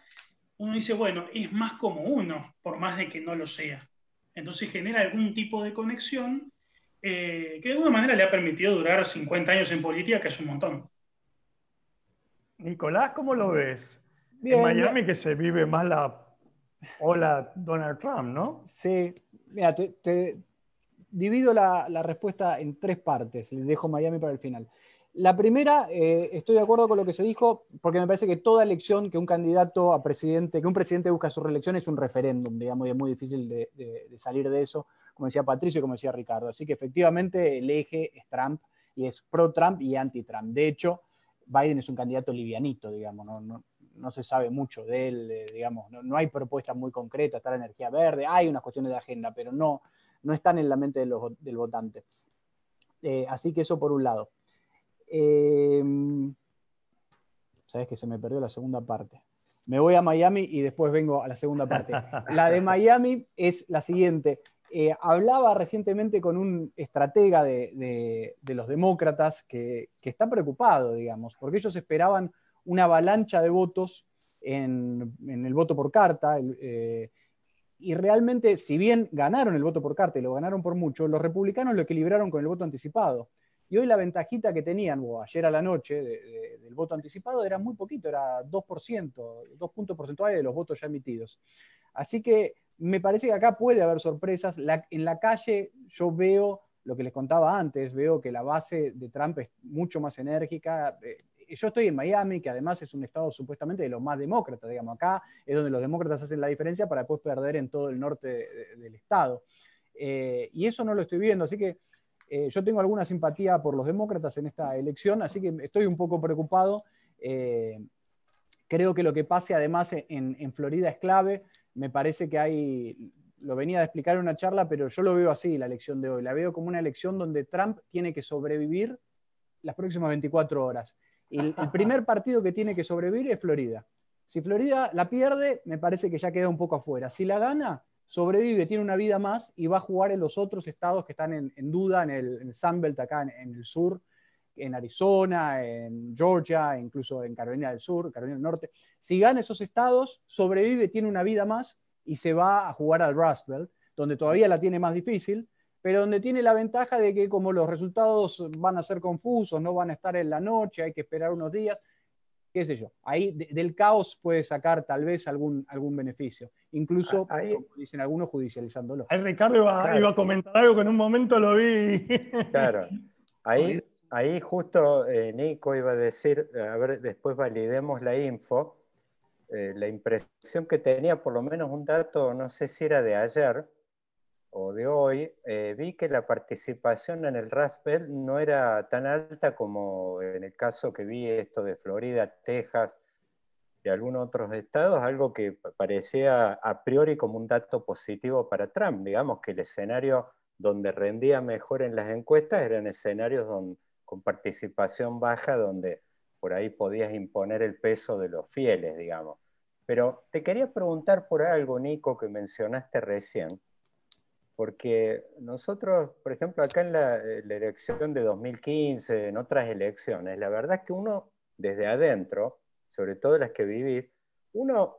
uno dice, bueno, es más como uno, por más de que no lo sea. Entonces genera algún tipo de conexión eh, que de alguna manera le ha permitido durar 50 años en política, que es un montón. Nicolás, ¿cómo lo ves? en Miami que se vive más la ola Donald Trump, ¿no? Sí, mira, te divido la, respuesta en tres partes, les dejo Miami para el final. La primera, eh, estoy de acuerdo con lo que se dijo, porque me parece que toda elección que un candidato a presidente, que un presidente busca su reelección es un referéndum, digamos, y es muy difícil de, salir de eso, como decía Patricio y como decía Ricardo. Así que efectivamente el eje es Trump y es pro-Trump y anti-Trump. De hecho, Biden es un candidato livianito, digamos, no, se sabe mucho de él, digamos, no, hay propuestas muy concretas, está la energía verde, hay unas cuestiones de agenda, pero no, no están en la mente del votante. Eh, así que eso por un lado. Eh, Sabes que se me perdió la segunda parte. Me voy a Miami y después vengo a la segunda parte. La de Miami es la siguiente. Eh, hablaba recientemente con un estratega de, los demócratas que, está preocupado, digamos, porque ellos esperaban una avalancha de votos en, el voto por carta y realmente, si bien ganaron el voto por carta y lo ganaron por mucho, los republicanos lo equilibraron con el voto anticipado. Y hoy la ventajita que tenían, o ayer a la noche, del voto anticipado era muy poquito, era 2%, 2 puntos porcentuales de los votos ya emitidos. Así que me parece que acá puede haber sorpresas. en la calle yo veo lo que les contaba antes, veo que la base de Trump es mucho más enérgica. Eh, yo estoy en Miami, que además es un estado supuestamente de los más demócratas, digamos, acá es donde los demócratas hacen la diferencia para después perder en todo el norte del estado. Eh, y eso no lo estoy viendo, así que eh, yo tengo alguna simpatía por los demócratas en esta elección, así que estoy un poco preocupado. Eh, creo que lo que pase además en, en Florida es clave. Me parece que hay, lo venía a explicar en una charla, pero yo lo veo así, la elección de hoy. La veo como una elección donde Trump tiene que sobrevivir las próximas 24 horas. Y el, primer [LAUGHS] partido que tiene que sobrevivir es Florida. Si Florida la pierde, me parece que ya queda un poco afuera. Si la gana, sobrevive, tiene una vida más y va a jugar en los otros estados que están en, duda, en el, en Sunbelt acá en, el sur, en Arizona, en Georgia, incluso en Carolina del Sur, Carolina del Norte. Si gana esos estados, sobrevive, tiene una vida más y se va a jugar al Rust Belt, donde todavía la tiene más difícil, pero donde tiene la ventaja de que como los resultados van a ser confusos, no van a estar en la noche, hay que esperar unos días, qué sé yo, ahí del caos puede sacar tal vez algún, algún beneficio, incluso, ah, como dicen algunos, judicializándolo. Ahí Ricardo iba, a comentar algo que en un momento lo vi. Claro, ahí, ahí justo eh, Nico iba a decir, a ver, después validemos la info, eh, la impresión que tenía, por lo menos un dato, no sé si era de ayer, o de hoy, eh, vi que la participación en el Raspberry no era tan alta como en el caso que vi esto de Florida, Texas y algunos otros estados, algo que parecía a priori como un dato positivo para Trump. Digamos que el escenario donde rendía mejor en las encuestas eran escenarios con participación baja, donde por ahí podías imponer el peso de los fieles, digamos. Pero te quería preguntar por algo, Nico, que mencionaste recién porque nosotros, por ejemplo, acá en la, elección de 2015, en otras elecciones, la verdad es que uno desde adentro, sobre todo las que viví, uno,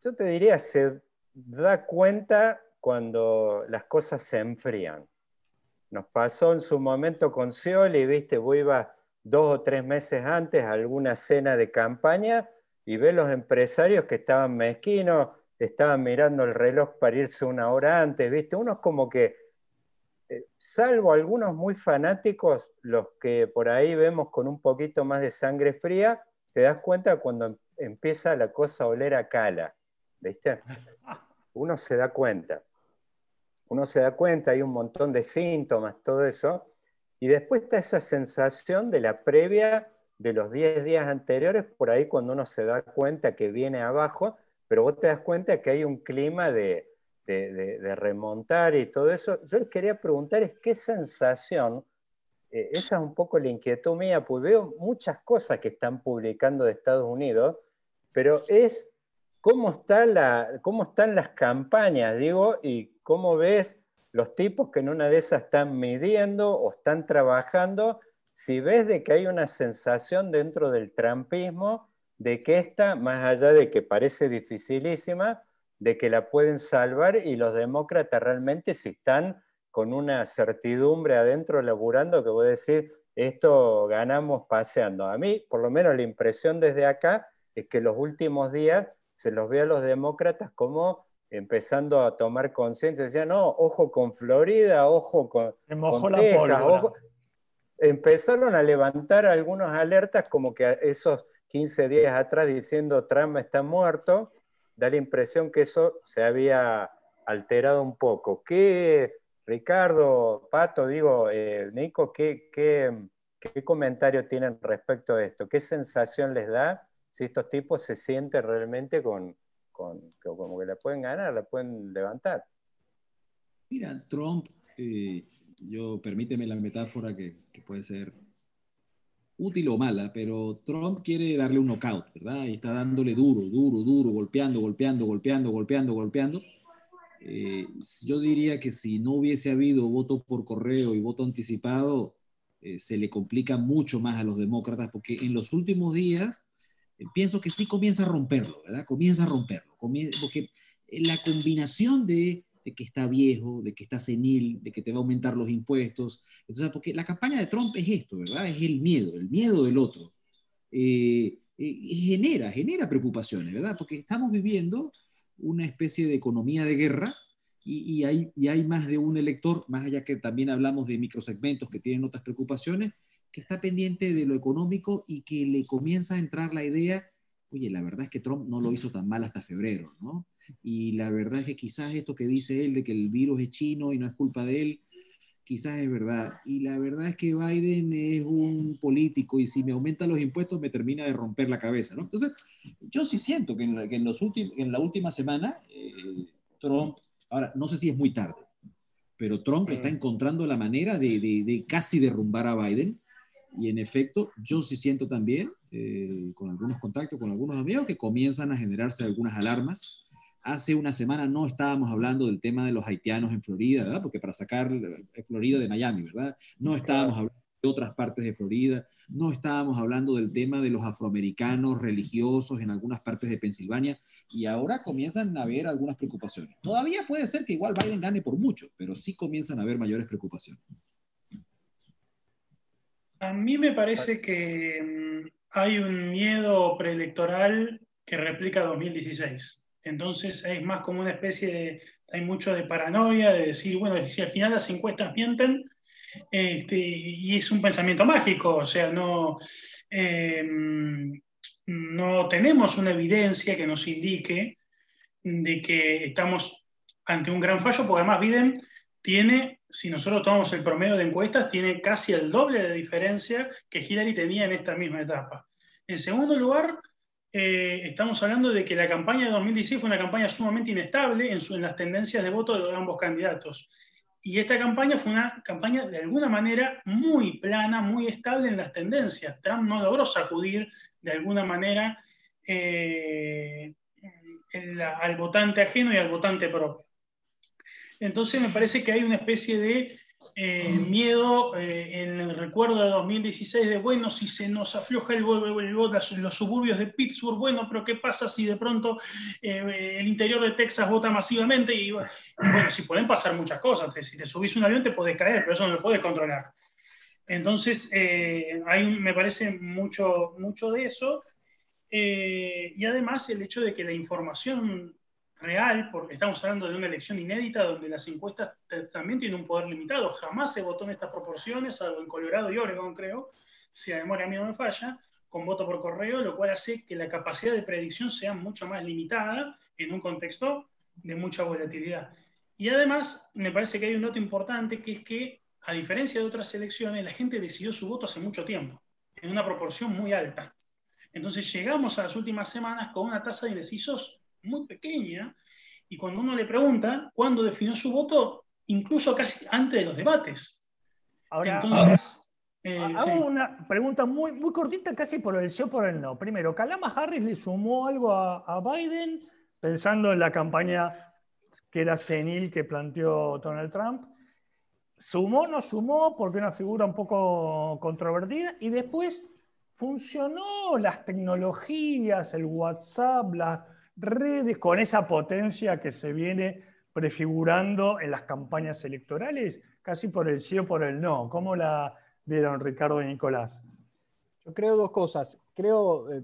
yo te diría, se da cuenta cuando las cosas se enfrían. Nos pasó en su momento con Scioli, viste, vos ibas dos o tres meses antes a alguna cena de campaña y ves los empresarios que estaban mezquinos, estaban mirando el reloj para irse una hora antes, viste, unos como que, eh, salvo algunos muy fanáticos, los que por ahí vemos con un poquito más de sangre fría, te das cuenta cuando em, empieza la cosa a oler a cala, viste. [LAUGHS] Uno se da cuenta uno se da cuenta, hay un montón de síntomas, todo eso, y después está esa sensación de la previa de los 10 días anteriores, por ahí cuando uno se da cuenta que viene abajo, pero vos te das cuenta que hay un clima de, remontar y todo eso. Yo les quería preguntar es qué sensación, eh, esa es un poco la inquietud mía, pues veo muchas cosas que están publicando de Estados Unidos, pero es cómo, está la, cómo están las campañas, digo, y cómo ves los tipos que en una de esas están midiendo o están trabajando, si ves de que hay una sensación dentro del trampismo de que esta, más allá de que parece dificilísima, de que la pueden salvar y los demócratas realmente si están con una certidumbre adentro laburando que voy a decir, esto ganamos paseando. A mí, por lo menos la impresión desde acá es que los últimos días se los ve a los demócratas como empezando a tomar conciencia, decían, no, ojo con Florida, ojo con, Texas, empezaron a levantar algunas alertas como que esos 15 días atrás diciendo Trump está muerto, da la impresión que eso se había alterado un poco. ¿Qué, Ricardo, Pato, digo, eh, Nico, ¿qué, qué, qué comentario tienen respecto a esto? ¿Qué sensación les da si estos tipos se sienten realmente con, como que la pueden ganar, la pueden levantar. Mira, Trump, eh, yo permíteme la metáfora que, puede ser útil o mala, pero Trump quiere darle un knockout, ¿verdad? Y está dándole duro, duro, duro, golpeando, golpeando, golpeando, golpeando, golpeando. Eh, yo diría que si no hubiese habido voto por correo y voto anticipado, eh, se le complica mucho más a los demócratas, porque en los últimos días pienso que sí comienza a romperlo, ¿verdad? Comienza a romperlo, porque la combinación de, que está viejo, de que está senil, de que te va a aumentar los impuestos, entonces, porque la campaña de Trump es esto, ¿verdad? Es el miedo, el miedo del otro. Eh, eh, genera, genera preocupaciones, ¿verdad? Porque estamos viviendo una especie de economía de guerra y, hay, y hay más de un elector, más allá que también hablamos de microsegmentos que tienen otras preocupaciones, que está pendiente de lo económico y que le comienza a entrar la idea, oye, la verdad es que Trump no lo hizo tan mal hasta febrero, ¿no? Y la verdad es que quizás esto que dice él de que el virus es chino y no es culpa de él, quizás es verdad. Y la verdad es que Biden es un político y si me aumenta los impuestos me termina de romper la cabeza, ¿no? Entonces, yo sí siento que en, los últimos, en la última semana, eh, Trump, ahora, no sé si es muy tarde, pero Trump está mm. encontrando la manera de, de, de casi derrumbar a Biden y en efecto, yo sí siento también, eh, con algunos contactos con algunos amigos, que comienzan a generarse algunas alarmas. Hace una semana no estábamos hablando del tema de los haitianos en Florida, ¿verdad? Porque para sacar eh, Florida de Miami, ¿verdad? No estábamos hablando de otras partes de Florida, no estábamos hablando del tema de los afroamericanos religiosos en algunas partes de Pensilvania, y ahora comienzan a haber algunas preocupaciones. Todavía puede ser que igual Biden gane por mucho, pero sí comienzan a haber mayores preocupaciones. A mí me parece que mm, hay un miedo preelectoral que replica 2016. Entonces es más como una especie de, hay mucho de paranoia, de decir, bueno, si al final las encuestas mienten, este, y es un pensamiento mágico, o sea, no, em, no tenemos una evidencia que nos indique de que estamos ante un gran fallo, porque además Biden tiene, si nosotros tomamos el promedio de encuestas, tiene casi el doble de diferencia que Hillary tenía en esta misma etapa. En segundo lugar, eh, estamos hablando de que la campaña de 2016 fue una campaña sumamente inestable en, las tendencias de voto de ambos candidatos. Y esta campaña fue una campaña de alguna manera muy plana, muy estable en las tendencias. Trump no logró sacudir de alguna manera eh, al votante ajeno y al votante propio. Entonces me parece que hay una especie de eh, miedo eh, en el recuerdo de 2016 de, bueno, si se nos afloja el voto en los suburbios de Pittsburgh, bueno, pero ¿qué pasa si de pronto eh, el interior de Texas vota masivamente? Y, bueno, si pueden pasar muchas cosas. Si te subís un avión te podés caer, pero eso no lo puedes controlar. Entonces, hay, me parece mucho, mucho de eso. Y además el hecho de que la información real, porque estamos hablando de una elección inédita donde las encuestas también tienen un poder limitado, jamás se votó en estas proporciones, salvo en Colorado y Oregon, creo, si la memoria a mí no me falla, con voto por correo, lo cual hace que la capacidad de predicción sea mucho más limitada en un contexto de mucha volatilidad. Y además, me parece que hay un dato importante, que es que, a diferencia de otras elecciones, la gente decidió su voto hace mucho tiempo, en una proporción muy alta. Entonces llegamos a las últimas semanas con una tasa de indecisos muy pequeña, y cuando uno le pregunta cuándo definió su voto, incluso casi antes de los debates. Ahora, Entonces, eh, hago una pregunta muy, muy cortita, casi por el sí o por el no. Primero, ¿Calama Harris le sumó algo a, a Biden pensando en la campaña que era senil que planteó Donald Trump? ¿Sumó, no sumó? Porque una figura un poco controvertida. Y después, ¿funcionó las tecnologías, el WhatsApp, las redes con esa potencia que se viene prefigurando en las campañas electorales, casi por el sí o por el no. ¿Cómo la vieron Ricardo y Nicolás? Yo creo dos cosas. Creo, eh,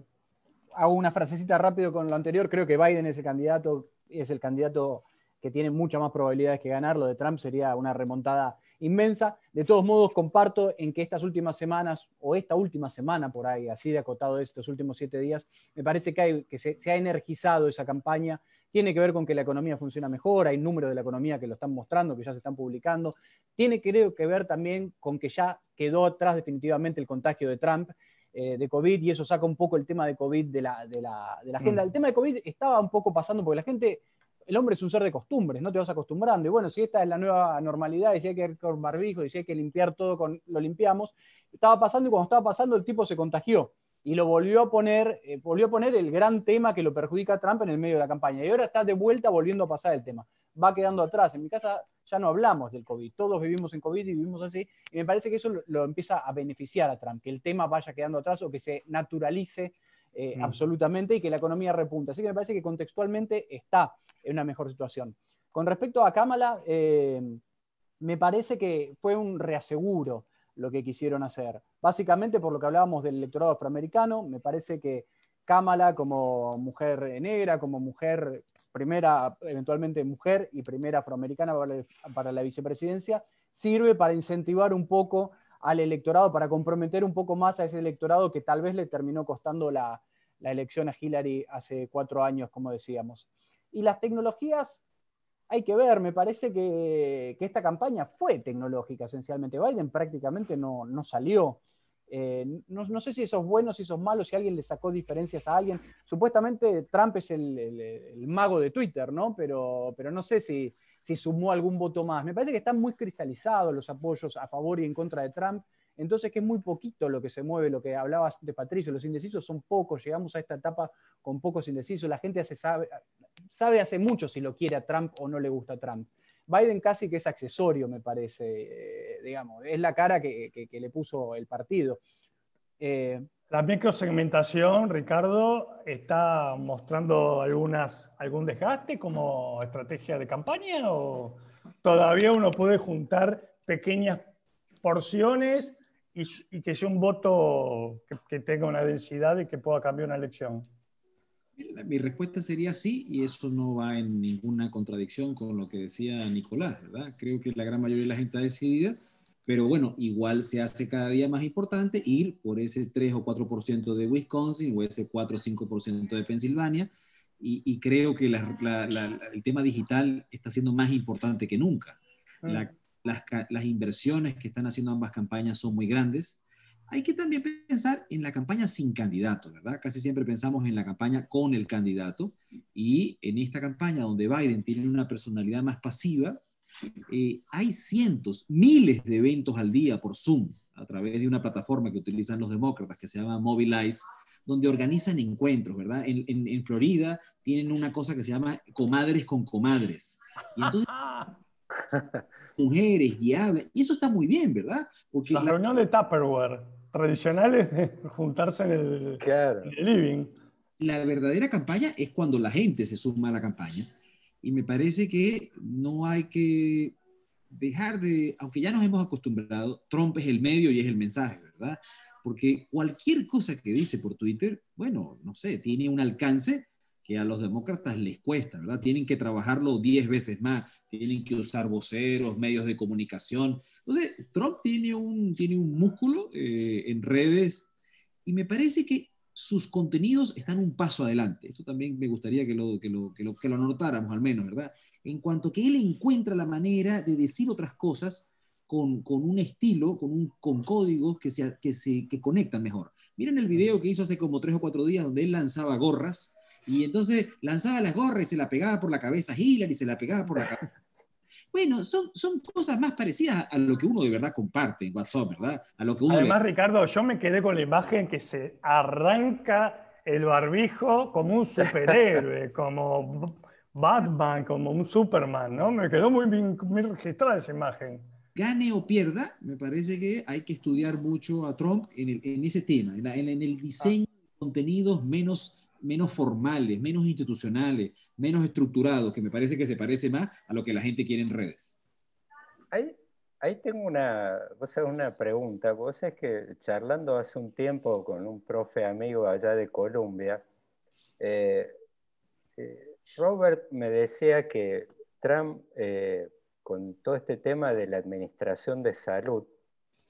hago una frasecita rápido con lo anterior, creo que Biden es el candidato, es el candidato que tiene muchas más probabilidades que ganar. Lo de Trump sería una remontada inmensa. De todos modos, comparto en que estas últimas semanas, o esta última semana por ahí, así de acotado estos últimos siete días, me parece que, que se, ha energizado esa campaña. Tiene que ver con que la economía funciona mejor, hay números de la economía que lo están mostrando, que ya se están publicando. Tiene creo que ver también con que ya quedó atrás definitivamente el contagio de Trump. Eh, de COVID y eso saca un poco el tema de COVID de la, de la, de la agenda. Mm. El tema de COVID estaba un poco pasando porque la gente el hombre es un ser de costumbres, no te vas acostumbrando. Y bueno, si esta es la nueva normalidad, y si hay que ir con barbijo, y si hay que limpiar todo, con, lo limpiamos. Estaba pasando y cuando estaba pasando el tipo se contagió y lo volvió a poner, eh, volvió a poner el gran tema que lo perjudica a Trump en el medio de la campaña. Y ahora está de vuelta volviendo a pasar el tema. Va quedando atrás. En mi casa ya no hablamos del COVID. Todos vivimos en COVID y vivimos así. Y me parece que eso lo empieza a beneficiar a Trump, que el tema vaya quedando atrás o que se naturalice eh, mm. absolutamente y que la economía repunta. Así que me parece que contextualmente está en una mejor situación. Con respecto a Kamala, eh, me parece que fue un reaseguro lo que quisieron hacer. Básicamente por lo que hablábamos del electorado afroamericano, me parece que Kamala como mujer negra, como mujer primera, eventualmente mujer y primera afroamericana para la vicepresidencia, sirve para incentivar un poco al electorado, para comprometer un poco más a ese electorado que tal vez le terminó costando la, elección a Hillary hace cuatro años, como decíamos. Y las tecnologías, hay que ver, me parece que, esta campaña fue tecnológica esencialmente. Biden prácticamente no, salió. Eh, no, sé si eso es bueno, si eso es malo, si alguien le sacó diferencias a alguien. Supuestamente Trump es el, mago de Twitter, ¿no? Pero, pero no sé si, si sumó algún voto más. Me parece que están muy cristalizados los apoyos a favor y en contra de Trump. Entonces, que es muy poquito lo que se mueve, lo que hablabas de Patricio, los indecisos son pocos, llegamos a esta etapa con pocos indecisos, la gente sabe, sabe hace mucho si lo quiere a Trump o no le gusta a Trump. Biden casi que es accesorio, me parece, eh, digamos, es la cara que, le puso el partido. Eh, la microsegmentación, Ricardo, está mostrando algunas, algún desgaste como estrategia de campaña o todavía uno puede juntar pequeñas porciones y, que sea un voto que, tenga una densidad y que pueda cambiar una elección? Mi respuesta sería sí, y eso no va en ninguna contradicción con lo que decía Nicolás, ¿verdad? Creo que la gran mayoría de la gente ha decidido pero bueno, igual se hace cada día más importante ir por ese 3 o 4% de Wisconsin o ese 4 o 5% de Pensilvania. Y, creo que el tema digital está siendo más importante que nunca. Las, las, inversiones que están haciendo ambas campañas son muy grandes. Hay que también pensar en la campaña sin candidato, ¿verdad? Casi siempre pensamos en la campaña con el candidato y en esta campaña donde Biden tiene una personalidad más pasiva, eh, hay cientos, miles de eventos al día por Zoom, a través de una plataforma que utilizan los demócratas que se llama Mobilize, donde organizan encuentros, ¿verdad? En, Florida tienen una cosa que se llama comadres con comadres. Y entonces, [LAUGHS] mujeres y hablan, y eso está muy bien, ¿verdad? Porque la, reunión de Tupperware, tradicionales de juntarse en el, en el living. La verdadera campaña es cuando la gente se suma a la campaña y me parece que no hay que dejar de, aunque ya nos hemos acostumbrado, Trump es el medio y es el mensaje, ¿verdad? Porque cualquier cosa que dice por Twitter, bueno, no sé, tiene un alcance que a los demócratas les cuesta, ¿verdad? Tienen que trabajarlo 10 veces más, tienen que usar voceros, medios de comunicación. Entonces, Trump tiene un, tiene un músculo eh, en redes y me parece que sus contenidos están un paso adelante. Esto también me gustaría que lo, que lo, que lo, que lo anotáramos al menos, ¿verdad? En cuanto que él encuentra la manera de decir otras cosas con, con un estilo, con, un, con códigos que se, que se que conectan mejor. Miren el video que hizo hace como tres o cuatro días donde él lanzaba gorras y entonces lanzaba las gorras y se la pegaba por la cabeza a Hillary se la pegaba por la cabeza. Bueno, son, son cosas más parecidas a lo que uno de verdad comparte en WhatsApp, ¿verdad? A lo que uno Además, Ricardo, yo me quedé con la imagen que se arranca el barbijo como un superhéroe, [LAUGHS] como Batman, como un Superman, ¿no? Me quedó muy bien muy registrada esa imagen. Gane o pierda, me parece que hay que estudiar mucho a Trump en, el, en ese tema, en el diseño de contenidos menos menos formales, menos institucionales, menos estructurados, que me parece que se parece más a lo que la gente quiere en redes. Ahí, ahí tengo una, una pregunta. Vos es que charlando hace un tiempo con un profe amigo allá de Colombia, eh, eh, Robert me decía que Trump, eh, con todo este tema de la administración de salud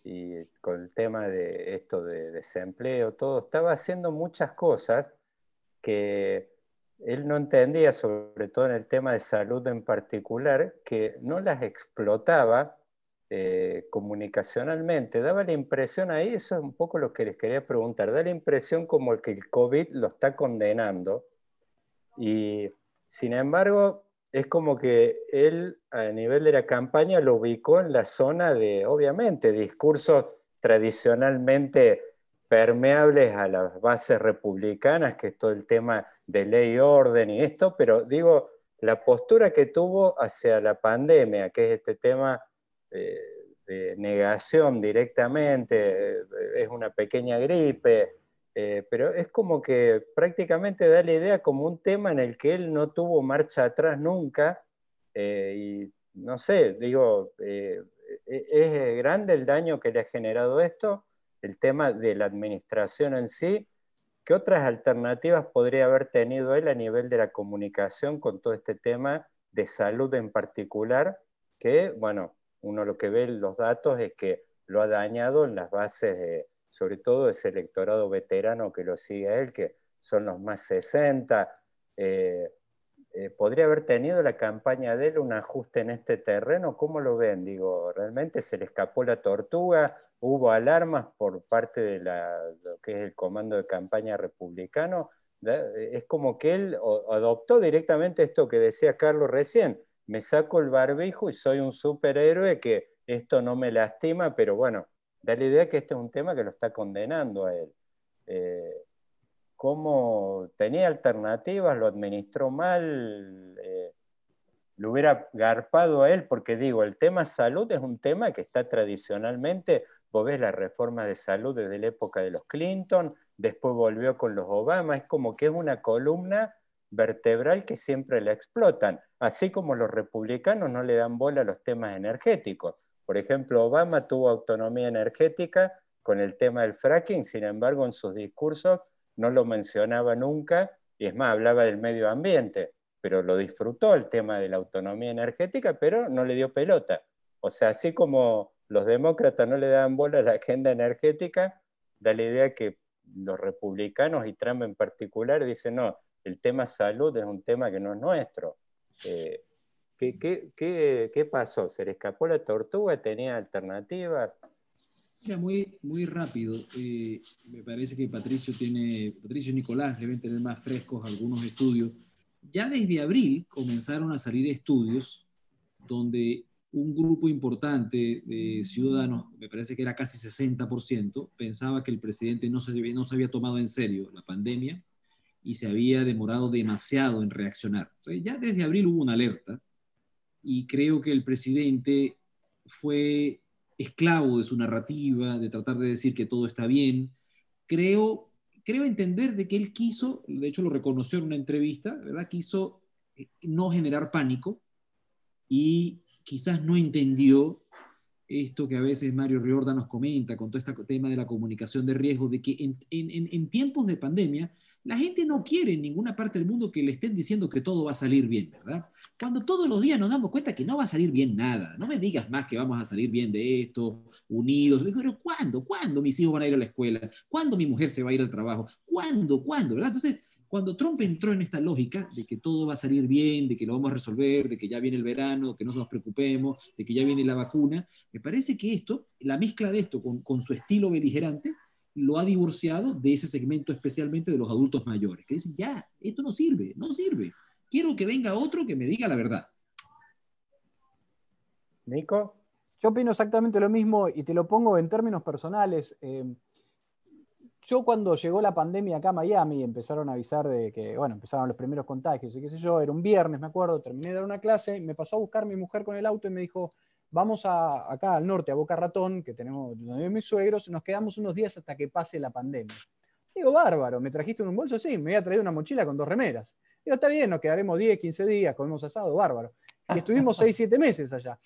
y con el tema de esto de desempleo, todo, estaba haciendo muchas cosas que él no entendía, sobre todo en el tema de salud en particular, que no las explotaba eh, comunicacionalmente. Daba la impresión ahí, eso es un poco lo que les quería preguntar, da la impresión como que el COVID lo está condenando y sin embargo es como que él a nivel de la campaña lo ubicó en la zona de, obviamente, discursos tradicionalmente permeables a las bases republicanas, que es todo el tema de ley y orden y esto, pero digo, la postura que tuvo hacia la pandemia, que es este tema eh, de negación directamente, eh, es una pequeña gripe, eh, pero es como que prácticamente da la idea como un tema en el que él no tuvo marcha atrás nunca, y no sé, digo, ¿es grande el daño que le ha generado esto? El tema de la administración en sí, ¿qué otras alternativas podría haber tenido él a nivel de la comunicación con todo este tema de salud en particular? Que, bueno, uno lo que ve en los datos es que lo ha dañado en las bases, sobre todo ese electorado veterano que lo sigue a él, que son los más 60. Eh, eh, ¿Podría haber tenido la campaña de él un ajuste en este terreno? ¿Cómo lo ven? Digo, ¿realmente se le escapó la tortuga? ¿Hubo alarmas por parte de lo que es el comando de campaña republicano? Es como que él adoptó directamente esto que decía Carlos recién, me saco el barbijo y soy un superhéroe que esto no me lastima, pero bueno, da la idea que este es un tema que lo está condenando a él. Eh, cómo tenía alternativas, lo administró mal, eh, lo hubiera garpado a él, porque digo, el tema salud es un tema que está tradicionalmente, vos ves la reforma de salud desde la época de los Clinton, después volvió con los Obama, es como que es una columna vertebral que siempre la explotan, así como los republicanos no le dan bola a los temas energéticos. Por ejemplo, Obama tuvo autonomía energética con el tema del fracking, sin embargo, en sus discursos no lo mencionaba nunca, y es más, hablaba del medio ambiente, pero lo disfrutó el tema de la autonomía energética, pero no le dio pelota. O sea, así como los demócratas no le dan bola a la agenda energética, da la idea que los republicanos y Trump en particular dicen, no, el tema salud es un tema que no es nuestro. Eh, ¿qué, qué, qué pasó? ¿Se le escapó la tortuga? ¿Tenía alternativas? Mira, muy, muy rápido. Eh, me parece que Patricio tiene, Patricio y Nicolás deben tener más frescos algunos estudios. Ya desde abril comenzaron a salir estudios donde un grupo importante de ciudadanos, me parece que era casi 60%, pensaba que el presidente no se, no se había tomado en serio la pandemia y se había demorado demasiado en reaccionar. Entonces, ya desde abril hubo una alerta y creo que el presidente fue esclavo de su narrativa, de tratar de decir que todo está bien. Creo, creo entender de que él quiso, de hecho lo reconoció en una entrevista, ¿verdad? Quiso no generar pánico y quizás no entendió esto que a veces Mario Riorda nos comenta con todo este tema de la comunicación de riesgo, de que en, tiempos de pandemia la gente no quiere en ninguna parte del mundo que le estén diciendo que todo va a salir bien, ¿verdad? Cuando todos los días nos damos cuenta que no va a salir bien nada. No me digas más que vamos a salir bien de esto, unidos. Pero ¿cuándo? ¿Cuándo mis hijos van a ir a la escuela? ¿Cuándo mi mujer se va a ir al trabajo? ¿Cuándo? ¿Cuándo? ¿Verdad? Entonces, cuando Trump entró en esta lógica de que todo va a salir bien, de que lo vamos a resolver, de que ya viene el verano, que no nos preocupemos, de que ya viene la vacuna, me parece que esto, la mezcla de esto con, su estilo beligerante, lo ha divorciado de ese segmento especialmente de los adultos mayores, que dicen, ya, esto no sirve, no sirve. Quiero que venga otro que me diga la verdad. Nico. Yo opino exactamente lo mismo y te lo pongo en términos personales. Eh, yo cuando llegó la pandemia acá a Miami, empezaron a avisar de que, bueno, empezaron los primeros contagios y qué sé yo, era un viernes, me acuerdo, terminé de dar una clase, me pasó a buscar mi mujer con el auto y me dijo, vamos acá al norte, a Boca Ratón, que tenemos donde mis suegros, nos quedamos unos días hasta que pase la pandemia. Digo, bárbaro, ¿me trajiste un bolso? Sí, me había traído una mochila con dos remeras. Digo, está bien, nos quedaremos 10, 15 días, comemos asado, bárbaro. Y estuvimos 6, 7 meses allá.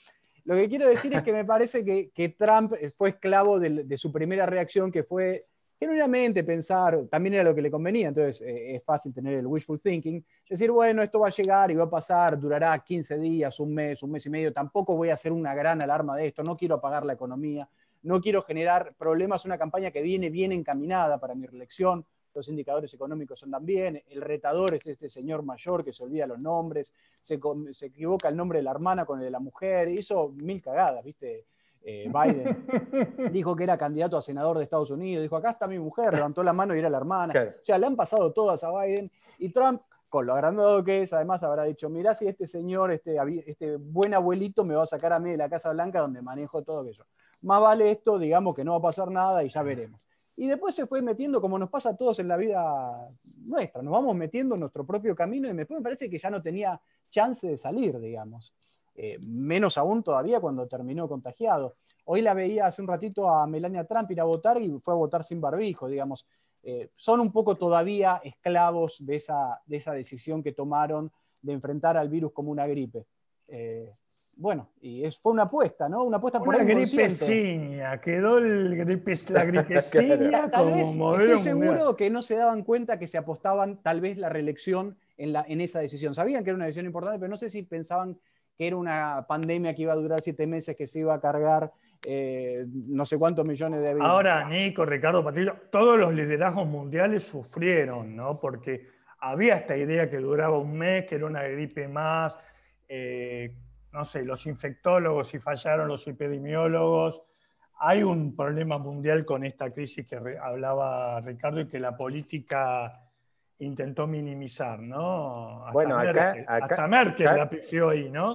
Lo que quiero decir es que me parece que, que Trump fue esclavo de su primera reacción, que fue genuinamente pensar, también era lo que le convenía, entonces eh, es fácil tener el wishful thinking, decir, bueno, esto va a llegar y va a pasar, durará 15 días, un mes, un mes y medio, tampoco voy a hacer una gran alarma de esto, no quiero apagar la economía, no quiero generar problemas, una campaña que viene bien encaminada para mi reelección, los indicadores económicos andan bien, el retador es este señor mayor que se olvida los nombres, se, se equivoca el nombre de la hermana con el de la mujer, hizo mil cagadas, ¿viste? Eh, Biden [LAUGHS] dijo que era candidato a senador de Estados Unidos, dijo, acá está mi mujer, [LAUGHS] levantó la mano y era la hermana. O sea, le han pasado todas a Biden y Trump, con lo agrandado que es, además habrá dicho, mirá si este señor, este, este buen abuelito me va a sacar a mí de la Casa Blanca donde manejo todo aquello. Más vale esto, digamos que no va a pasar nada y ya veremos. Y después se fue metiendo, como nos pasa a todos en la vida nuestra, nos vamos metiendo en nuestro propio camino y después me parece que ya no tenía chance de salir, digamos. Eh, menos aún todavía cuando terminó contagiado. Hoy la veía hace un ratito a Melania Trump ir a votar y fue a votar sin barbijo, digamos. Eh, son un poco todavía esclavos de esa, de esa decisión que tomaron de enfrentar al virus como una gripe. Eh, bueno, y es, fue una apuesta, ¿no? Una apuesta por Una gripeciña, quedó el gripe, la gripeciña [LAUGHS] como modelo Estoy seguro que no se daban cuenta que se apostaban tal vez la reelección en, la, en esa decisión. Sabían que era una decisión importante, pero no sé si pensaban que era una pandemia que iba a durar siete meses, que se iba a cargar eh, no sé cuántos millones de vidas. Ahora, Nico, Ricardo, Patricio, todos los liderazgos mundiales sufrieron, ¿no? Porque había esta idea que duraba un mes, que era una gripe más, eh, no sé, los infectólogos y fallaron los epidemiólogos. Hay un problema mundial con esta crisis que hablaba Ricardo y que la política intentó minimizar, ¿no? Hasta bueno, Merkel, acá, hasta Merkel la pifió ahí, ¿no?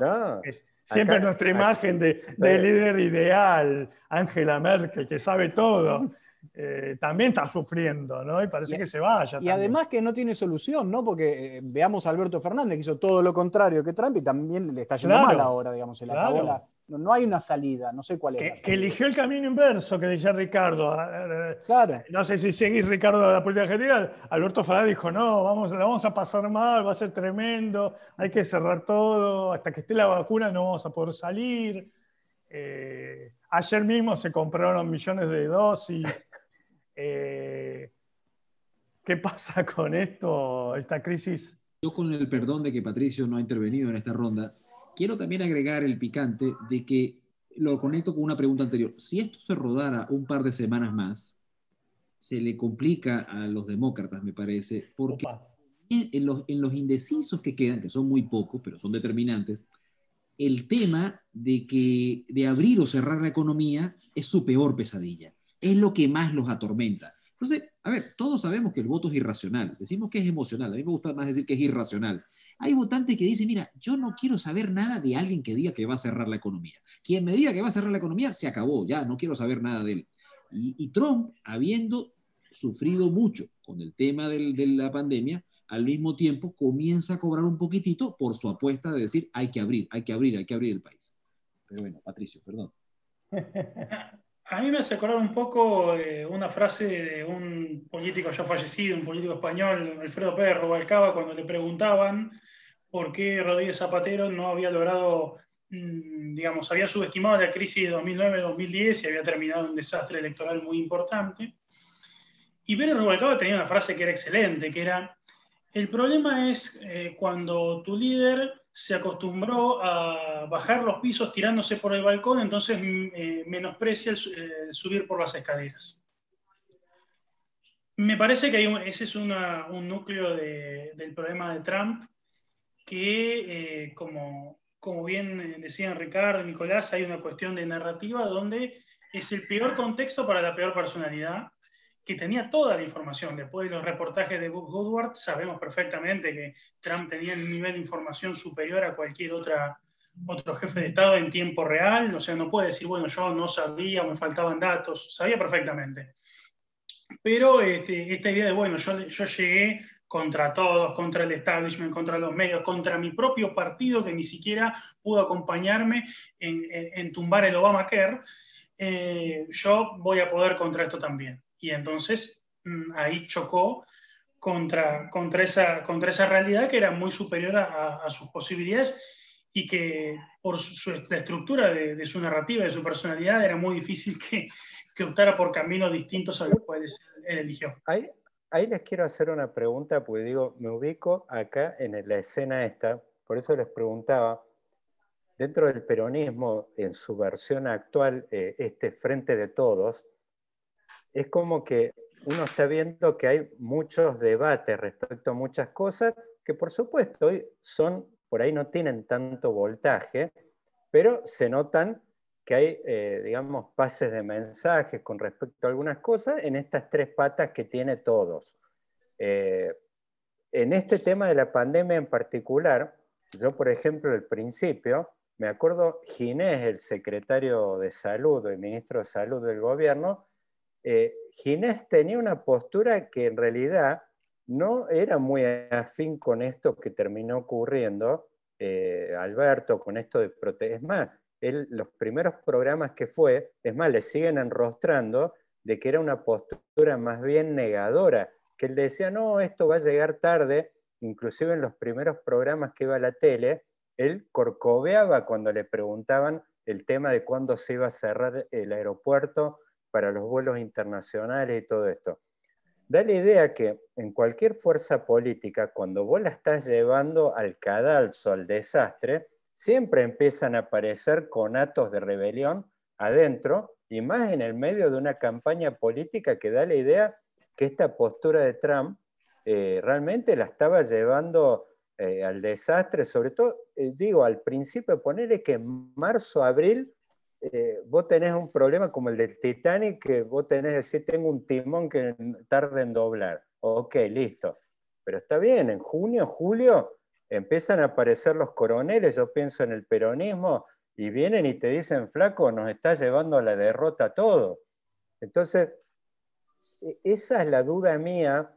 siempre nuestra imagen de, líder ideal, Angela Merkel, que sabe todo. Eh, también está sufriendo, ¿no? Y parece que se vaya. Y además que no tiene solución, ¿no? Porque eh, veamos a Alberto Fernández, que hizo todo lo contrario que Trump y también le está yendo mal ahora, digamos, se le acabó la, no, hay una salida, no sé cuál es. Que, eligió el camino inverso que decía Ricardo. Claro. No sé si seguís Ricardo de la política general. Alberto Fernández dijo, no, vamos, la vamos a pasar mal, va a ser tremendo, hay que cerrar todo, hasta que esté la vacuna no vamos a poder salir. Eh, ayer mismo se compraron millones de dosis. Eh, ¿Qué pasa con esto, esta crisis? Yo con el perdón de que Patricio no ha intervenido en esta ronda, quiero también agregar el picante de que lo conecto con una pregunta anterior. Si esto se rodara un par de semanas más, se le complica a los demócratas, me parece, porque en los, en los, indecisos que quedan, que son muy pocos, pero son determinantes, el tema de que de abrir o cerrar la economía es su peor pesadilla, es lo que más los atormenta. Entonces, a ver, todos sabemos que el voto es irracional, decimos que es emocional, a mí me gusta más decir que es irracional. Hay votantes que dicen, mira, yo no quiero saber nada de alguien que diga que va a cerrar la economía. Quien me diga que va a cerrar la economía, se acabó, ya, no quiero saber nada de él. Y, Trump, habiendo sufrido mucho con el tema de la pandemia, al mismo tiempo comienza a cobrar un poquitito por su apuesta de decir, hay que abrir, hay que abrir, hay que abrir el país. Pero bueno, Patricio, perdón. [LAUGHS] A mí me hace acordar un poco una frase de un político ya fallecido, un político español, Alfredo Pérez Rubalcaba, cuando le preguntaban por qué Rodríguez Zapatero no había logrado, mm, digamos, había subestimado la crisis de 2009-2010 y había terminado un desastre electoral muy importante. Y Pérez Rubalcaba tenía una frase que era excelente, que era, el problema es eh, cuando tu líder se acostumbró a bajar los pisos tirándose por el balcón, entonces mm, eh, menosprecia el, subir por las escaleras. Me parece que ese es un núcleo del problema de Trump, que eh, como, como bien decían Ricardo y Nicolás, hay una cuestión de narrativa donde es el peor contexto para la peor personalidad que tenía toda la información. Después de los reportajes de Woodward, sabemos perfectamente que Trump tenía un nivel de información superior a cualquier otra, otro jefe de Estado en tiempo real. O sea, no puede decir, bueno, yo no sabía, me faltaban datos, sabía perfectamente. Pero este, esta idea de, bueno, yo, yo llegué contra todos, contra el establishment, contra los medios, contra mi propio partido que ni siquiera pudo acompañarme en, en, tumbar el Obamacare, eh, yo voy a poder contra esto también y entonces mm, ahí chocó contra, contra, esa, contra esa realidad que era muy superior a, sus posibilidades y que por su, la estructura de, su narrativa, de su personalidad, era muy difícil que, que optara por caminos distintos a los cuales él eligió. Ahí, ahí les quiero hacer una pregunta, porque digo, me ubico acá en la escena esta, por eso les preguntaba, dentro del peronismo, en su versión actual, eh, este Frente de Todos, es como que uno está viendo que hay muchos debates respecto a muchas cosas que por supuesto hoy son, por ahí no tienen tanto voltaje, pero se notan que hay, eh, digamos, pases de mensajes con respecto a algunas cosas en estas tres patas que tiene todos. Eh, en este tema de la pandemia en particular, yo, por ejemplo, al principio, me acuerdo Ginés, el secretario de salud, el ministro de salud del gobierno, eh, Ginés tenía una postura que en realidad no era muy afín con esto que terminó ocurriendo, Alberto, con esto de proteger. Es más, los primeros programas que fue, es más, le siguen enrostrando de que era una postura más bien negadora, que él decía, no, esto va a llegar tarde, inclusive en los primeros programas que iba a la tele, él corcoveaba cuando le preguntaban el tema de cuándo se iba a cerrar el aeropuerto para los vuelos internacionales y todo esto. Da la idea que en cualquier fuerza política, cuando vos la estás llevando al cadalso, al desastre, siempre empiezan a aparecer conatos de rebelión adentro y más en el medio de una campaña política que da la idea que esta postura de Trump eh, realmente la estaba llevando eh, al desastre, sobre todo, eh, digo, al principio, ponerle que en marzo, abril vos tenés un problema como el del Titanic, que vos tenés que decir, tengo un timón que tarda en doblar. Ok, listo. Pero está bien, en junio, julio, empiezan a aparecer los coroneles, yo pienso en el peronismo, y vienen y te dicen, flaco, nos está llevando a la derrota todo. Entonces, e, esa es la duda mía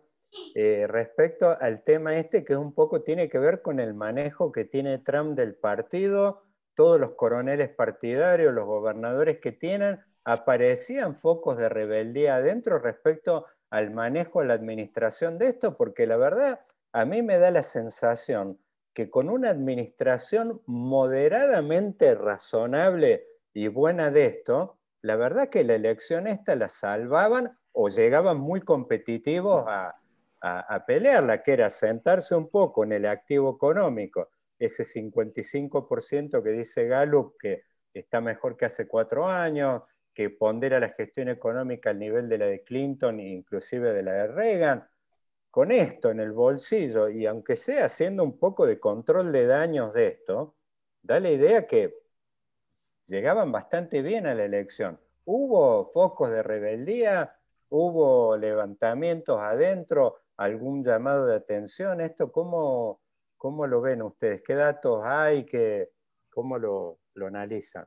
eh, respecto al tema este, que un poco tiene que ver con el manejo que tiene Trump del partido, todos los coroneles partidarios, los gobernadores que tienen, aparecían focos de rebeldía adentro respecto al manejo, a la administración de esto, porque la verdad a mí me da la sensación que con una administración moderadamente razonable y buena de esto, la verdad que la elección esta la salvaban o llegaban muy competitivos a, a, a pelearla, que era sentarse un poco en el activo económico. Ese 55% que dice Gallup que está mejor que hace cuatro años, que pondera la gestión económica al nivel de la de Clinton e inclusive de la de Reagan, con esto en el bolsillo y aunque sea haciendo un poco de control de daños de esto, da la idea que llegaban bastante bien a la elección. Hubo focos de rebeldía, hubo levantamientos adentro, algún llamado de atención. ¿Esto cómo, ¿Cómo lo ven ustedes? ¿Qué datos hay? ¿Cómo lo, lo analizan?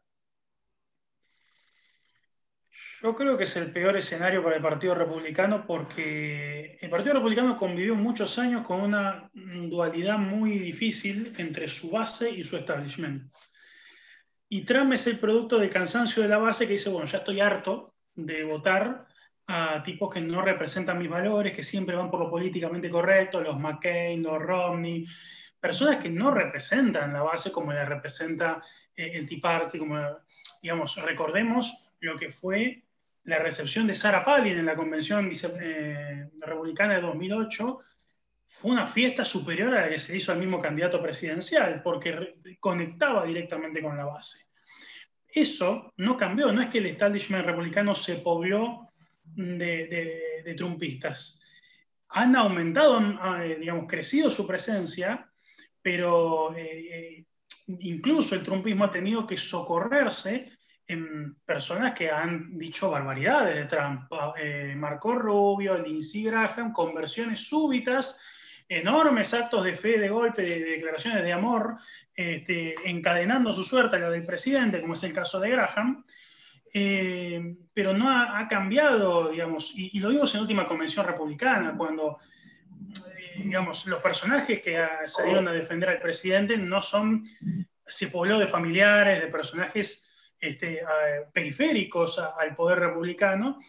Yo creo que es el peor escenario para el Partido Republicano porque el Partido Republicano convivió muchos años con una dualidad muy difícil entre su base y su establishment. Y Trump es el producto del cansancio de la base que dice, bueno, ya estoy harto de votar a tipos que no representan mis valores, que siempre van por lo políticamente correcto, los McCain, los Romney, personas que no representan la base como la representa eh, el Tea Party, como, digamos, recordemos lo que fue la recepción de Sarah Palin en la Convención eh, Republicana de 2008, fue una fiesta superior a la que se hizo al mismo candidato presidencial, porque conectaba directamente con la base. Eso no cambió, no es que el establishment republicano se pobló de, trumpistas. Han aumentado, han, eh, digamos, crecido su presencia, pero eh, incluso el trumpismo ha tenido que socorrerse personas que han dicho barbaridades de Trump. Eh, Marco Rubio, Lindsey Graham, conversiones súbitas, enormes actos de fe, de golpe, de, declaraciones de amor, este, encadenando su suerte a la del presidente, como es el caso de Graham. Eh, pero no ha, cambiado, digamos, y, lo vimos en la última convención republicana, cuando, eh, digamos, los personajes que salieron a defender al presidente no son, se pobló de familiares, de personajes este, periféricos al poder republicano.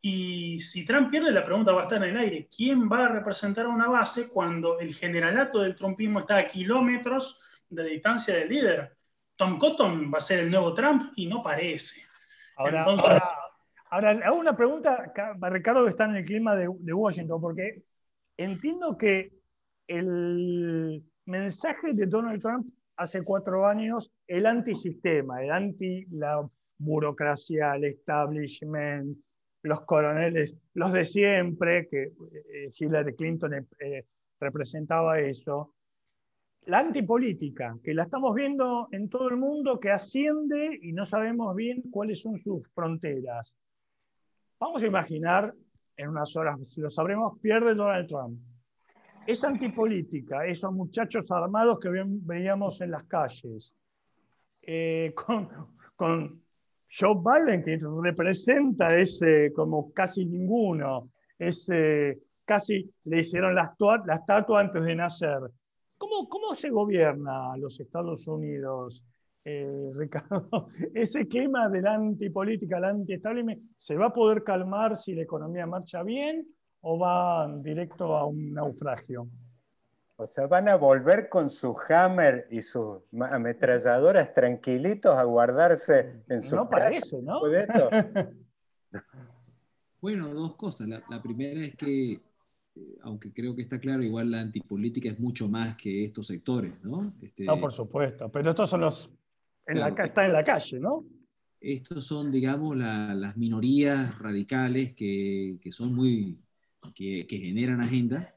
Y si Trump pierde, la pregunta va a estar en el aire. ¿Quién va a representar a una base cuando el generalato del trumpismo está a kilómetros de distancia del líder? Tom Cotton va a ser el nuevo Trump y no parece. Ahora, ahora, hago una pregunta, Ricardo, que está en el clima de, de Washington, porque entiendo que el mensaje de Donald Trump hace cuatro años el antisistema, el anti la burocracia, el establishment, los coroneles, los de siempre, que eh, Hillary Clinton eh, representaba eso, la antipolítica, que la estamos viendo en todo el mundo, que asciende y no sabemos bien cuáles son sus fronteras. Vamos a imaginar, en unas horas, si lo sabremos, pierde Donald Trump esa antipolítica, esos muchachos armados que veíamos en las calles, eh, [LAUGHS] con, Joe Biden, que representa ese como casi ninguno, ese, casi le hicieron la, la estatua antes de nacer. ¿Cómo, ¿Cómo se gobierna los Estados Unidos, eh, [LAUGHS] Ricardo? ¿Ese clima de la antipolítica, la anti-establishment, se va a poder calmar si la economía marcha bien o van directo a un naufragio? O sea, van a volver con su hammer y sus ametralladoras tranquilitos a guardarse en su No parece, ¿no? [LAUGHS] bueno, dos cosas. La, primera es que, eh, aunque creo que está claro, igual la antipolítica es mucho más que estos sectores, ¿no? Este, no, por supuesto. Pero estos son los... En la, está en la calle, ¿no? Estos son, digamos, las minorías radicales que, que son muy que, generan agenda.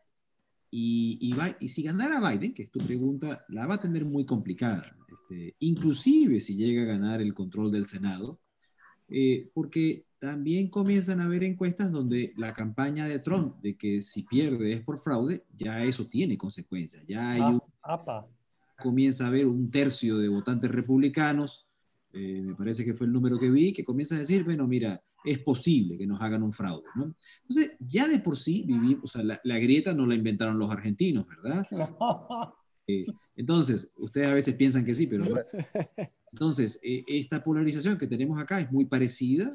Y, y, si ganara Biden, que es tu pregunta, la va a tener muy complicada, este, inclusive si llega a ganar el control del Senado, eh, porque también comienzan a haber encuestas donde la campaña de Trump de que si pierde es por fraude, ya eso tiene consecuencias. Ya hay ah, comienza a haber un tercio de votantes republicanos, eh, me parece que fue el número que vi, que comienza a decir, bueno, mira, es posible que nos hagan un fraude. ¿no? Entonces, ya de por sí vivimos, o sea, la, grieta no la inventaron los argentinos, ¿verdad? [LAUGHS] Eh, entonces, ustedes a veces piensan que sí, pero [LAUGHS] Entonces, eh, esta polarización que tenemos acá es muy parecida,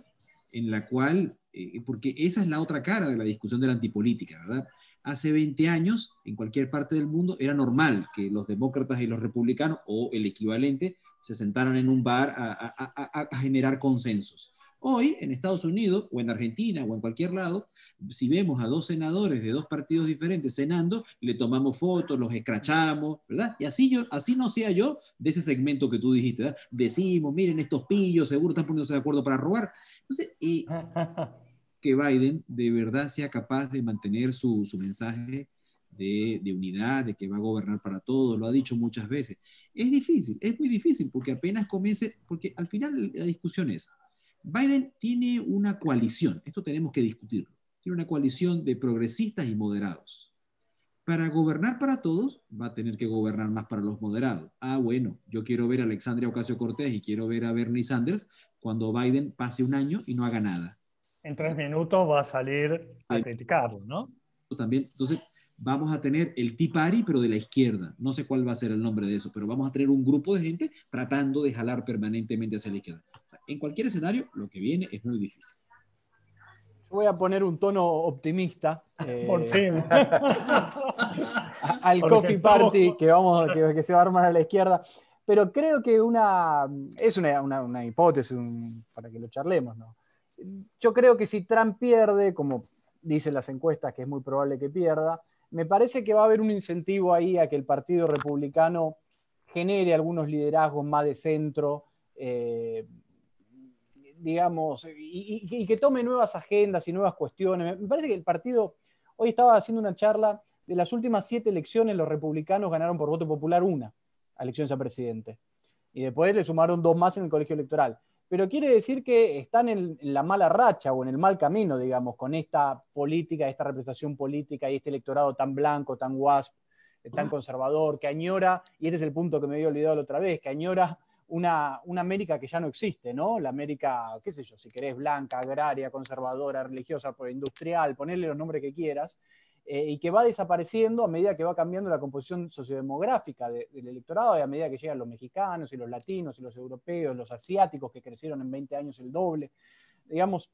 en la cual, eh, porque esa es la otra cara de la discusión de la antipolítica, ¿verdad? Hace 20 años, en cualquier parte del mundo, era normal que los demócratas y los republicanos, o el equivalente, se sentaran en un bar a generar consensos. Hoy, en Estados Unidos, o en Argentina, o en cualquier lado, si vemos a dos senadores de dos partidos diferentes cenando, le tomamos fotos, los escrachamos, ¿verdad? Y así, yo, así no sea yo de ese segmento que tú dijiste, ¿verdad? Decimos, miren estos pillos, seguro están poniéndose de acuerdo para robar. Entonces, [LAUGHS] que Biden de verdad sea capaz de mantener su, mensaje de, de, unidad, de que va a gobernar para todos, lo ha dicho muchas veces. Es difícil, es muy difícil, porque apenas comience, porque al final la discusión es, Biden tiene una coalición, esto tenemos que discutirlo, tiene una coalición de progresistas y moderados. Para gobernar para todos, va a tener que gobernar más para los moderados. Ah, bueno, yo quiero ver a Alexandria Ocasio Cortés y quiero ver a Bernie Sanders cuando Biden pase un año y no haga nada. En tres minutos va a salir a criticarlo, ¿no? También, entonces, vamos a tener el Tea Party, pero de la izquierda. No sé cuál va a ser el nombre de eso, pero vamos a tener un grupo de gente tratando de jalar permanentemente hacia la izquierda en cualquier escenario, lo que viene es muy difícil. Voy a poner un tono optimista. Por eh, fin. al coffee party que, vamos, que, se va a armar a la izquierda. Pero creo que una, es una, hipótesis para que lo charlemos. ¿no? Yo creo que si Trump pierde, como dicen las encuestas que es muy probable que pierda, me parece que va a haber un incentivo ahí a que el Partido Republicano genere algunos liderazgos más de centro, eh, digamos, y, que tome nuevas agendas y nuevas cuestiones. Me parece que el partido, hoy estaba haciendo una charla, de las últimas siete elecciones los republicanos ganaron por voto popular una, elecciones a presidente. Y después le sumaron dos más en el colegio electoral. Pero quiere decir que están en, la mala racha o en el mal camino, digamos, con esta política, esta representación política y este electorado tan blanco, tan wasp, tan conservador, que añora, y este es el punto que me había olvidado la otra vez, que añora una, América que ya no existe, ¿no? La América, qué sé yo, si querés, blanca, agraria, conservadora, religiosa, industrial, ponerle los nombres que quieras, eh, y que va desapareciendo a medida que va cambiando la composición sociodemográfica del electorado y a medida que llegan los mexicanos y los latinos y los europeos, los asiáticos que crecieron en 20 años el doble. Digamos,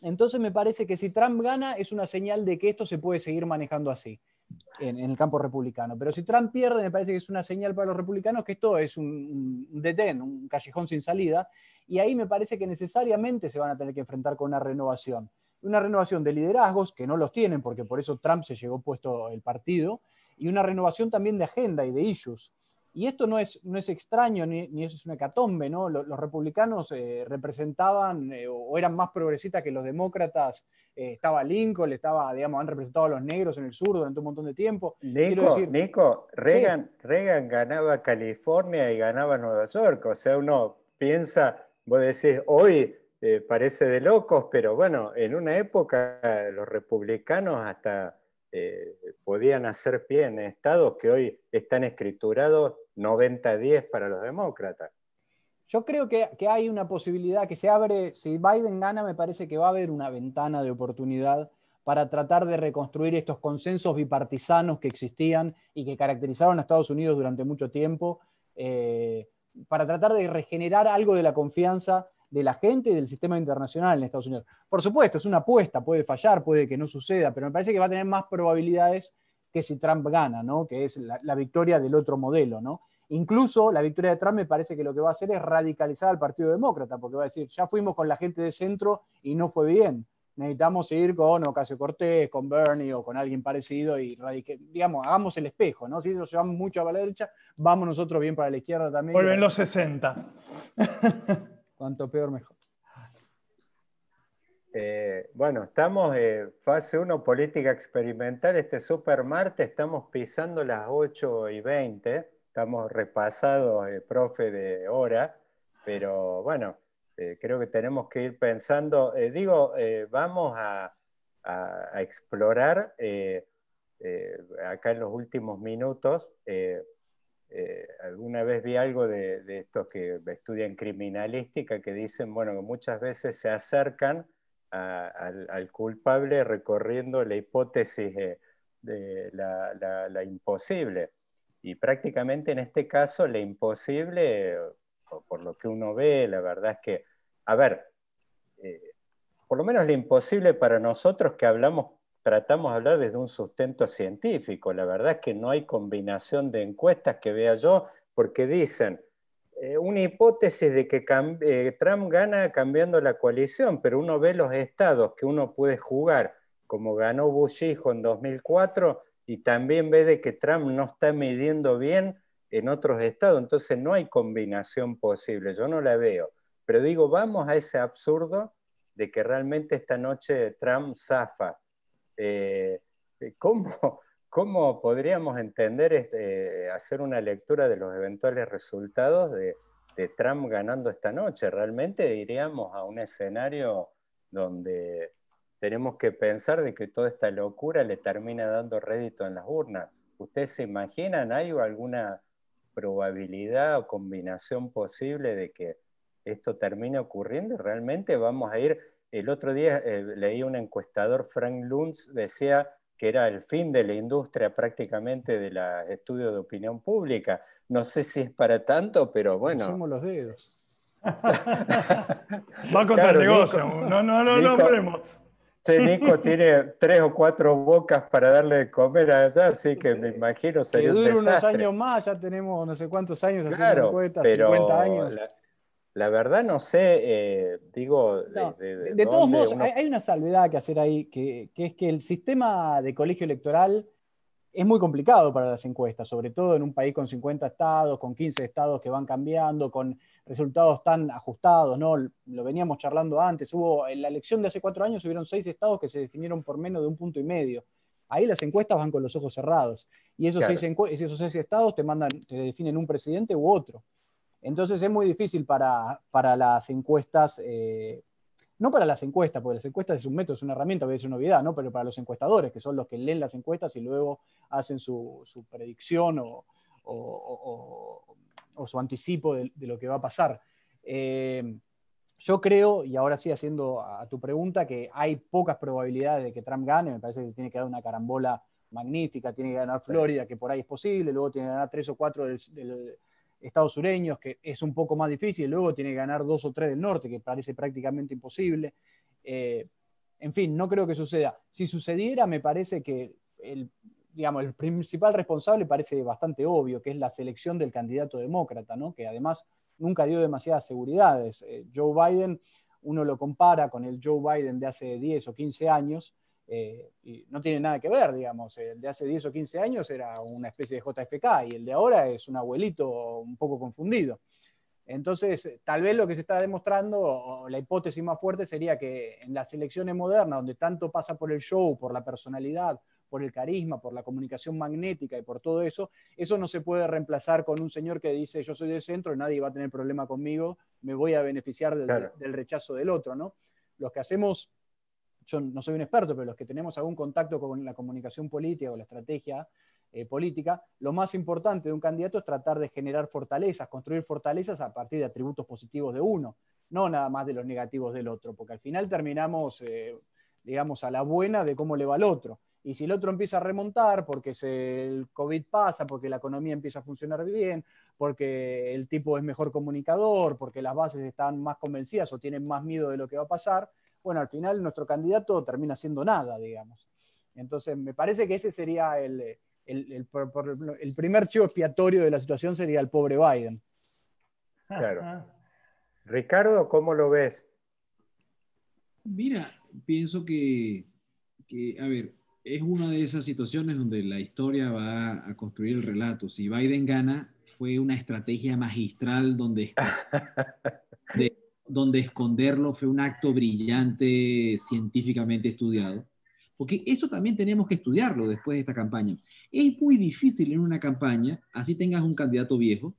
entonces me parece que si Trump gana es una señal de que esto se puede seguir manejando así en, el campo republicano. Pero si Trump pierde, me parece que es una señal para los republicanos que esto es un, un detén, un callejón sin salida, y ahí me parece que necesariamente se van a tener que enfrentar con una renovación. Una renovación de liderazgos, que no los tienen, porque por eso Trump se llegó puesto el partido, y una renovación también de agenda y de issues. Y esto no es, no es extraño ni, ni eso es una hecatombe, ¿no? Los, republicanos eh, representaban eh, o eran más progresistas que los demócratas. Eh, estaba Lincoln, estaba, digamos, han representado a los negros en el sur durante un montón de tiempo. Nico, Reagan, Reagan ganaba California y ganaba Nueva York. O sea, uno piensa, vos decís, hoy parece de locos, pero bueno, en una época los republicanos hasta eh, podían hacer pie en estados que hoy están escriturados 90-10 para los demócratas. Yo creo que, hay una posibilidad que se abre, si Biden gana, me parece que va a haber una ventana de oportunidad para tratar de reconstruir estos consensos bipartisanos que existían y que caracterizaron a Estados Unidos durante mucho tiempo, eh, para tratar de regenerar algo de la confianza de la gente y del sistema internacional en Estados Unidos. Por supuesto, es una apuesta, puede fallar, puede que no suceda, pero me parece que va a tener más probabilidades que si Trump gana, ¿no? que es la, victoria del otro modelo. ¿no? Incluso la victoria de Trump me parece que lo que va a hacer es radicalizar al Partido Demócrata, porque va a decir, ya fuimos con la gente de centro y no fue bien. Necesitamos ir con Ocasio Cortés, con Bernie o con alguien parecido y digamos, hagamos el espejo, ¿no? Si se van mucho a la derecha, vamos nosotros bien para la izquierda también. Vuelven los 60. [LAUGHS] Cuanto peor, mejor. Eh, bueno, estamos en fase 1, política experimental. Este super martes estamos pisando las 8 y 20. Estamos repasados, eh, profe, de hora. Pero bueno, eh, creo que tenemos que ir pensando. digo, vamos a explorar acá en los últimos minutos eh, alguna vez vi algo de, estos que estudian criminalística que dicen, bueno, que muchas veces se acercan al, culpable recorriendo la hipótesis de, la, imposible. Y prácticamente en este caso, la imposible, por lo que uno ve, la verdad es que, a ver, eh, por lo menos la imposible para nosotros que hablamos tratamos de hablar desde un sustento científico. La verdad es que no hay combinación de encuestas que vea yo, porque dicen eh, una hipótesis de que eh, Trump gana cambiando la coalición, pero uno ve los estados que uno puede jugar, como ganó Bush hijo en 2004, y también ve de que Trump no está midiendo bien en otros estados, entonces no hay combinación posible, yo no la veo. Pero digo, vamos a ese absurdo de que realmente esta noche Trump zafa eh, eh, [LAUGHS] ¿cómo, podríamos entender, este, hacer una lectura de los eventuales resultados de, Trump ganando esta noche? Realmente iríamos a un escenario donde tenemos que pensar de que toda esta locura le termina dando rédito en las urnas. ¿Ustedes se imaginan, hay alguna probabilidad o combinación posible de que esto termine ocurriendo? ¿Realmente vamos a ir el otro día eh, leí un encuestador, Frank Luntz, decía que era el fin de la industria prácticamente del estudio de opinión pública. No sé si es para tanto, pero bueno. Somos los dedos. [LAUGHS] Va contra el negocio. no, no, no, no, Che, Nico [LAUGHS] tiene tres o cuatro bocas para darle de comer allá, así que me imagino sería que dure unos años más, ya tenemos no sé cuántos años haciendo encuestas, 50 años. La, verdad no sé, eh, digo... de, todos modos, hay, una salvedad que hacer ahí, que, que es que el sistema de colegio electoral es muy complicado para las encuestas, sobre todo en un país con 50 estados, con 15 estados que van cambiando, con resultados tan ajustados, ¿no? Lo veníamos charlando antes, hubo en la elección de hace cuatro años hubieron seis estados que se definieron por menos de un punto y medio. Ahí las encuestas van con los ojos cerrados. Y esos, seis, esos seis estados te mandan, te definen un presidente u otro. Entonces es muy difícil para, para las encuestas eh, no para las encuestas, porque las encuestas es un método, es una herramienta, a ser una novedad, ¿no? pero para los encuestadores, que son los que leen las encuestas y luego hacen su, predicción o, su anticipo de, lo que va a pasar. Eh, yo creo, y ahora sí haciendo a tu pregunta, que hay pocas probabilidades de que Trump gane, me parece que tiene que dar una carambola magnífica, tiene que ganar Florida, que por ahí es posible, luego tiene que ganar tres o cuatro del, estados sureños, que es un poco más difícil, luego tiene que ganar dos o tres del norte, que parece prácticamente imposible. Eh, en fin, no creo que suceda. Si sucediera, me parece que el, digamos, el principal responsable parece bastante obvio, que es la selección del candidato demócrata, ¿no? que además nunca dio demasiadas seguridades. Eh, Joe Biden, uno lo compara con el Joe Biden de hace 10 o 15 años, eh, y no tiene nada que ver, digamos. El de hace 10 o 15 años era una especie de JFK y el de ahora es un abuelito un poco confundido. Entonces, tal vez lo que se está demostrando, o la hipótesis más fuerte sería que en las elecciones modernas, donde tanto pasa por el show, por la personalidad, por el carisma, por la comunicación magnética y por todo eso, eso no se puede reemplazar con un señor que dice yo soy de centro y nadie va a tener problema conmigo, me voy a beneficiar del, del rechazo del otro, ¿no? Los que hacemos yo no soy un experto, pero los que tenemos algún contacto con la comunicación política o la estrategia eh, política, lo más importante de un candidato es tratar de generar fortalezas, construir fortalezas a partir de atributos positivos de uno, no nada más de los negativos del otro, porque al final terminamos, eh, digamos, a la buena de cómo le va al otro. Y si el otro empieza a remontar porque el COVID pasa, porque la economía empieza a funcionar bien, porque el tipo es mejor comunicador, porque las bases están más convencidas o tienen más miedo de lo que va a pasar, bueno, al final nuestro candidato termina siendo nada, digamos. Entonces, me parece que ese sería el, primer chivo expiatorio de la situación, sería el pobre Biden. Claro. Ricardo, ¿cómo lo ves? Mira, pienso que, a ver, es una de esas situaciones donde la historia va a construir el relato. Si Biden gana, fue una estrategia magistral donde [LAUGHS] de, donde esconderlo fue un acto brillante, científicamente estudiado. Porque eso también tenemos que estudiarlo después de esta campaña. Es muy difícil en una campaña, así tengas un candidato viejo,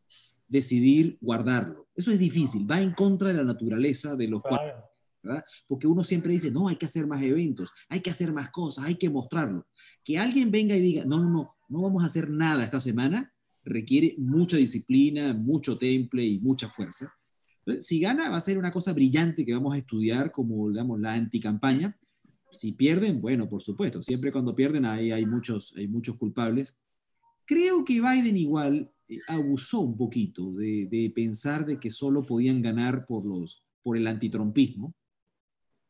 decidir guardarlo. Eso es difícil, va en contra de la naturaleza de los claro. ¿verdad? Porque uno siempre dice, no, hay que hacer más eventos, hay que hacer más cosas, hay que mostrarlo. Que alguien venga y diga, no, no, no, no vamos a hacer nada esta semana, requiere mucha disciplina, mucho temple y mucha fuerza si gana, va a ser una cosa brillante que vamos a estudiar como, digamos, la anticampaña. Si pierden, bueno, por supuesto, siempre cuando pierden hay, hay, muchos, hay muchos culpables. Creo que Biden igual eh, abusó un poquito de, de, pensar de que solo podían ganar por, los, por el antitrompismo.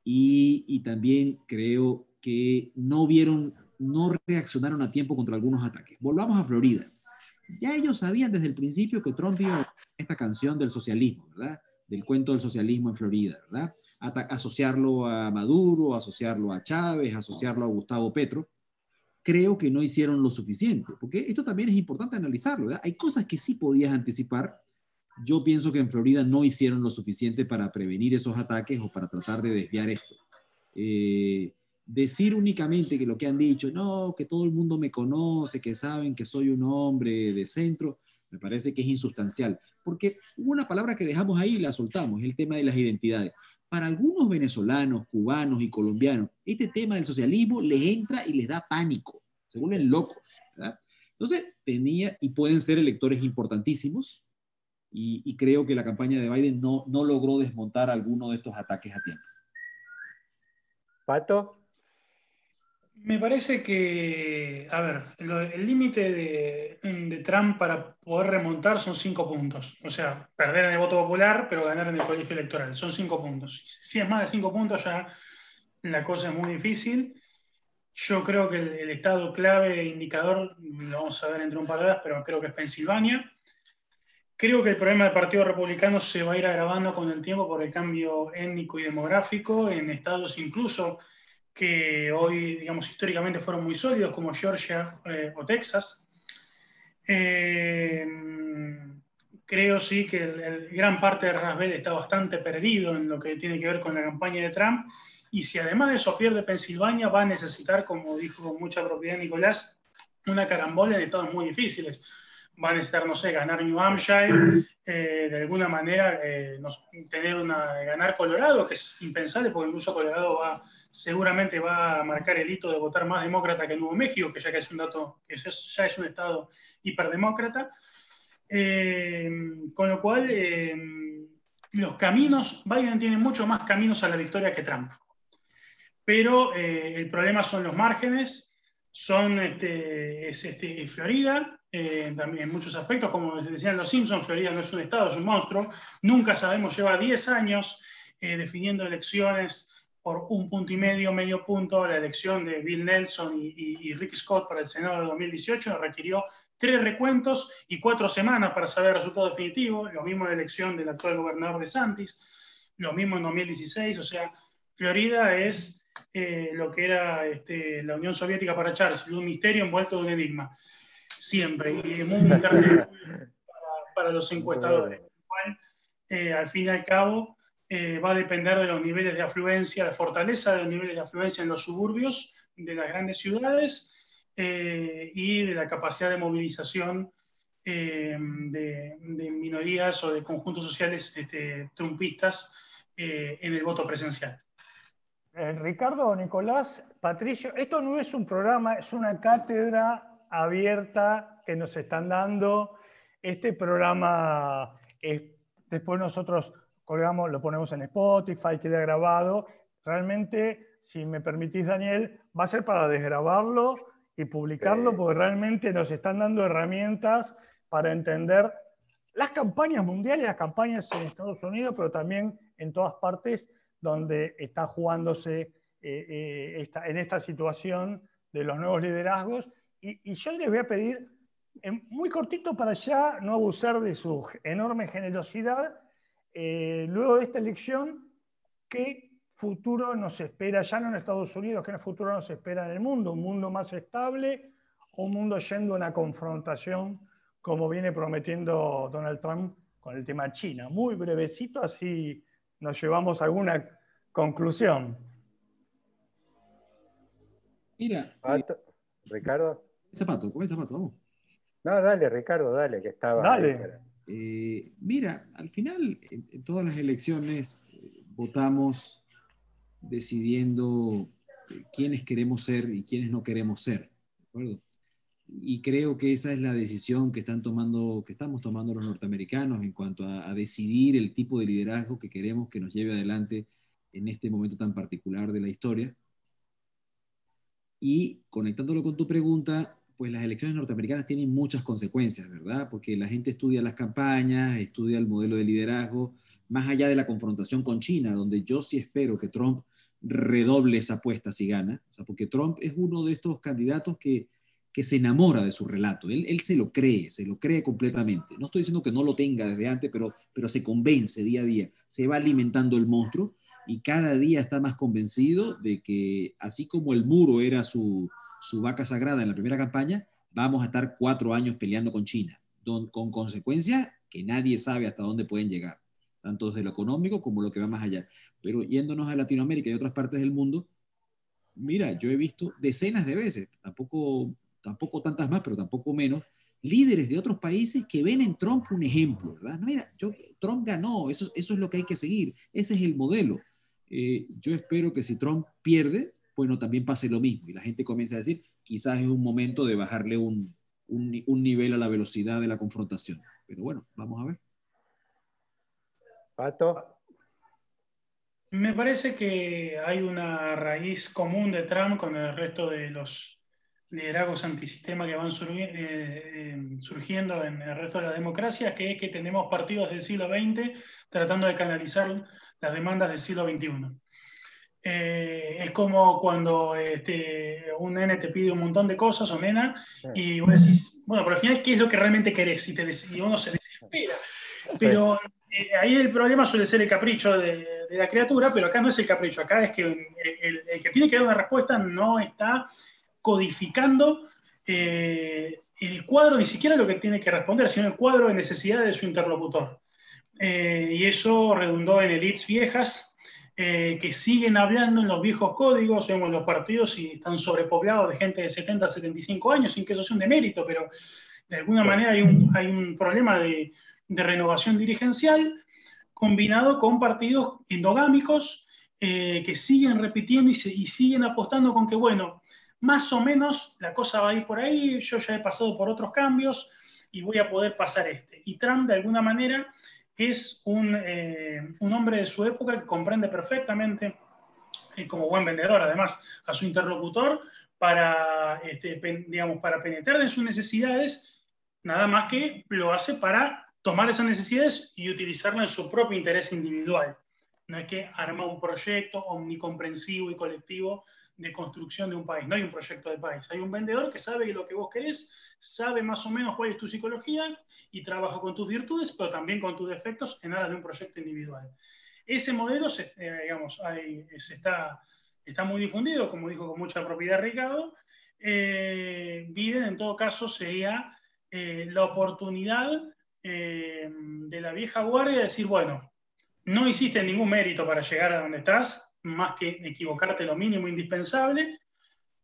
Y, y también creo que no vieron, no reaccionaron a tiempo contra algunos ataques. Volvamos a Florida. Ya ellos sabían desde el principio que Trump iba a esta canción del socialismo, ¿verdad? Del cuento del socialismo en Florida, ¿verdad? asociarlo a Maduro, asociarlo a Chávez, asociarlo a Gustavo Petro, creo que no hicieron lo suficiente, porque esto también es importante analizarlo, ¿verdad? Hay cosas que sí podías anticipar. Yo pienso que en Florida no hicieron lo suficiente para prevenir esos ataques o para tratar de desviar esto. Eh, decir únicamente que lo que han dicho, no, que todo el mundo me conoce, que saben que soy un hombre de centro, me parece que es insustancial, porque hubo una palabra que dejamos ahí y la soltamos, el tema de las identidades. Para algunos venezolanos, cubanos y colombianos, este tema del socialismo les entra y les da pánico, se vuelven locos. Entonces, tenía y pueden ser electores importantísimos, y, creo que la campaña de Biden no, no logró desmontar alguno de estos ataques a tiempo. Pato. Me parece que, a ver, el límite de, Trump para poder remontar son cinco puntos. O sea, perder en el voto popular, pero ganar en el colegio electoral. Son cinco puntos. Si es más de cinco puntos, ya la cosa es muy difícil. Yo creo que el, estado clave, indicador, lo vamos a ver entre un par de horas, pero creo que es Pensilvania. Creo que el problema del Partido Republicano se va a ir agravando con el tiempo por el cambio étnico y demográfico en estados incluso que hoy, digamos, históricamente fueron muy sólidos, como Georgia eh, o Texas. Eh, creo sí que el, gran parte de Rasbel está bastante perdido en lo que tiene que ver con la campaña de Trump. Y si además de eso pierde Pensilvania, va a necesitar, como dijo con mucha propiedad Nicolás, una carambola en estados muy difíciles. Va a necesitar, no sé, ganar New Hampshire, eh, de alguna manera tener una, ganar Colorado, que es impensable porque incluso Colorado va seguramente va a marcar el hito de votar más demócrata que Nuevo México, que ya es un dato, que ya es un estado hiperdemócrata. Eh, con lo cual, eh, los caminos, Biden tiene mucho más caminos a la victoria que Trump. Pero eh, el problema son los márgenes, son este, es, este, Florida, también en muchos aspectos, como decían los Simpsons, Florida no es un estado, es un monstruo. Nunca sabemos, lleva 10 años definiendo elecciones por un punto y medio, medio punto, la elección de Bill Nelson y, Rick Scott para el Senado de 2018 requirió tres recuentos y cuatro semanas para saber el resultado definitivo, lo mismo la elección del actual gobernador de Santis, lo mismo en 2016, o sea, Florida es eh, lo que era este, la Unión Soviética para Churchill, un misterio envuelto de un enigma, siempre, y muy internet [LAUGHS] para, los encuestadores. Eh, al fin y al cabo, eh, va a depender de los niveles de afluencia, de fortaleza de los niveles de afluencia en los suburbios de las grandes ciudades eh, y de la capacidad de movilización eh, de, minorías o de conjuntos sociales este, trumpistas en el voto presencial. Ricardo, Nicolás, Patricio, esto no es un programa, es una cátedra abierta que nos están dando. Este programa, después nosotros colgamos, lo ponemos en Spotify, queda grabado. Realmente, si me permitís, Daniel, va a ser para desgrabarlo y publicarlo, porque realmente nos están dando herramientas para entender las campañas mundiales, las campañas en Estados Unidos, pero también en todas partes donde está jugándose eh, eh, en esta situación de los nuevos liderazgos. Y, y, yo les voy a pedir, muy cortito para ya no abusar de su enorme generosidad, eh, luego de esta elección, ¿qué futuro nos espera ya no en Estados Unidos? ¿Qué futuro nos espera en el mundo? ¿Un mundo más estable o un mundo yendo a una confrontación como viene prometiendo Donald Trump con el tema China? Muy brevecito, así nos llevamos a alguna conclusión. Mira. Eh, Ricardo. Zapato, come zapato, vamos. No, dale, Ricardo, dale, que estaba. Dale. Eh, mira, al final, en, todas las elecciones eh, votamos decidiendo eh, quiénes queremos ser y quiénes no queremos ser. Y creo que esa es la decisión que, están tomando, que estamos tomando los norteamericanos en cuanto a, decidir el tipo de liderazgo que queremos que nos lleve adelante en este momento tan particular de la historia. Y conectándolo con tu pregunta, pues las elecciones norteamericanas tienen muchas consecuencias, ¿verdad? Porque la gente estudia las campañas, estudia el modelo de liderazgo, más allá de la confrontación con China, donde yo sí espero que Trump redoble esa apuesta si gana, o sea, porque Trump es uno de estos candidatos que, que se enamora de su relato, él, él, se lo cree, se lo cree completamente. No estoy diciendo que no lo tenga desde antes, pero, pero se convence día a día, se va alimentando el monstruo y cada día está más convencido de que así como el muro era su, su vaca sagrada en la primera campaña, vamos a estar cuatro años peleando con China, con consecuencias que nadie sabe hasta dónde pueden llegar, tanto desde lo económico como lo que va más allá. Pero yéndonos a Latinoamérica y otras partes del mundo, mira, yo he visto decenas de veces, tampoco, tampoco tantas más, pero tampoco menos, líderes de otros países que ven en Trump un ejemplo, ¿verdad? mira, yo, Trump ganó, eso, eso es lo que hay que seguir, ese es el modelo. Eh, yo espero que si Trump pierde, bueno, también pase lo mismo y la gente comienza a decir, quizás es un momento de bajarle un, un, nivel a la velocidad de la confrontación. Pero bueno, vamos a ver. Pato. Me parece que hay una raíz común de Trump con el resto de los liderazgos antisistema que van eh, eh, surgiendo en el resto de la democracia, que es que tenemos partidos del siglo XX tratando de canalizar las demandas del siglo XXI. Eh, es como cuando este, un nene te pide un montón de cosas o nena y vos decís, bueno, pero al final, ¿qué es lo que realmente querés? Y, te, y uno se desespera. Pero eh, ahí el problema suele ser el capricho de, la criatura, pero acá no es el capricho, acá es que el, que tiene que dar una respuesta no está codificando eh, el cuadro, ni siquiera lo que tiene que responder, sino el cuadro de necesidades de su interlocutor. y eso redundó en elites viejas eh, que siguen hablando en los viejos códigos, vemos los partidos y están sobrepoblados de gente de 70 a 75 años, sin que eso sea un demérito, pero de alguna manera hay un, hay un problema de, de, renovación dirigencial combinado con partidos endogámicos eh, que siguen repitiendo y, y siguen apostando con que, bueno, más o menos la cosa va a ir por ahí, yo ya he pasado por otros cambios y voy a poder pasar este. Y Trump, de alguna manera, es eh, un, hombre de su época que comprende perfectamente, y como buen vendedor además, a su interlocutor para, este, digamos, para penetrar en sus necesidades, nada más que lo hace para tomar esas necesidades y utilizarlas en su propio interés individual. No es que arma un proyecto omnicomprensivo y colectivo de construcción de un país. No hay un proyecto de país. Hay un vendedor que sabe lo que vos querés, sabe más o menos cuál es tu psicología y trabaja con tus virtudes, pero también con tus defectos en aras de un proyecto individual. Ese modelo se, eh, digamos, está, está muy difundido, como dijo con mucha propiedad Ricardo. Eh, Biden, en todo caso, sería eh, la oportunidad eh, de la vieja guardia de decir, bueno, no hiciste ningún mérito para llegar a donde estás, más que equivocarte lo mínimo indispensable,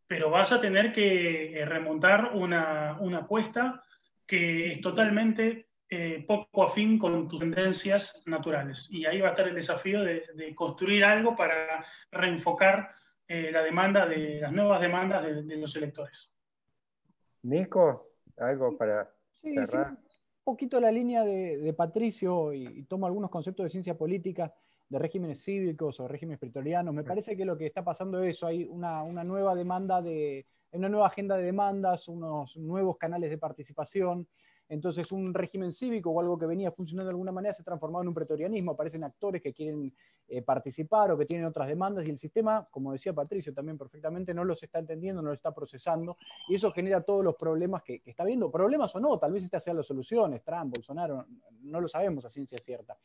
pero vas a tener que eh, remontar una, una cuesta que es totalmente eh, poco afín con tus tendencias naturales. Y ahí va a estar el desafío de, construir algo para reenfocar eh, la demanda de las nuevas demandas de, los electores. Nico, algo para cerrar. un poquito la línea de, Patricio y, y tomo algunos conceptos de ciencia política de regímenes cívicos o regímenes pretorianos. Me parece que lo que está pasando es eso, hay una, nueva demanda de, una nueva agenda de demandas, unos nuevos canales de participación. Entonces, un régimen cívico o algo que venía funcionando de alguna manera se ha transformado en un pretorianismo. Aparecen actores que quieren eh, participar o que tienen otras demandas y el sistema, como decía Patricio también perfectamente, no los está entendiendo, no los está procesando y eso genera todos los problemas que, que está viendo. Problemas o no, tal vez estas sean las soluciones, Trump, Bolsonaro, no lo sabemos a ciencia cierta.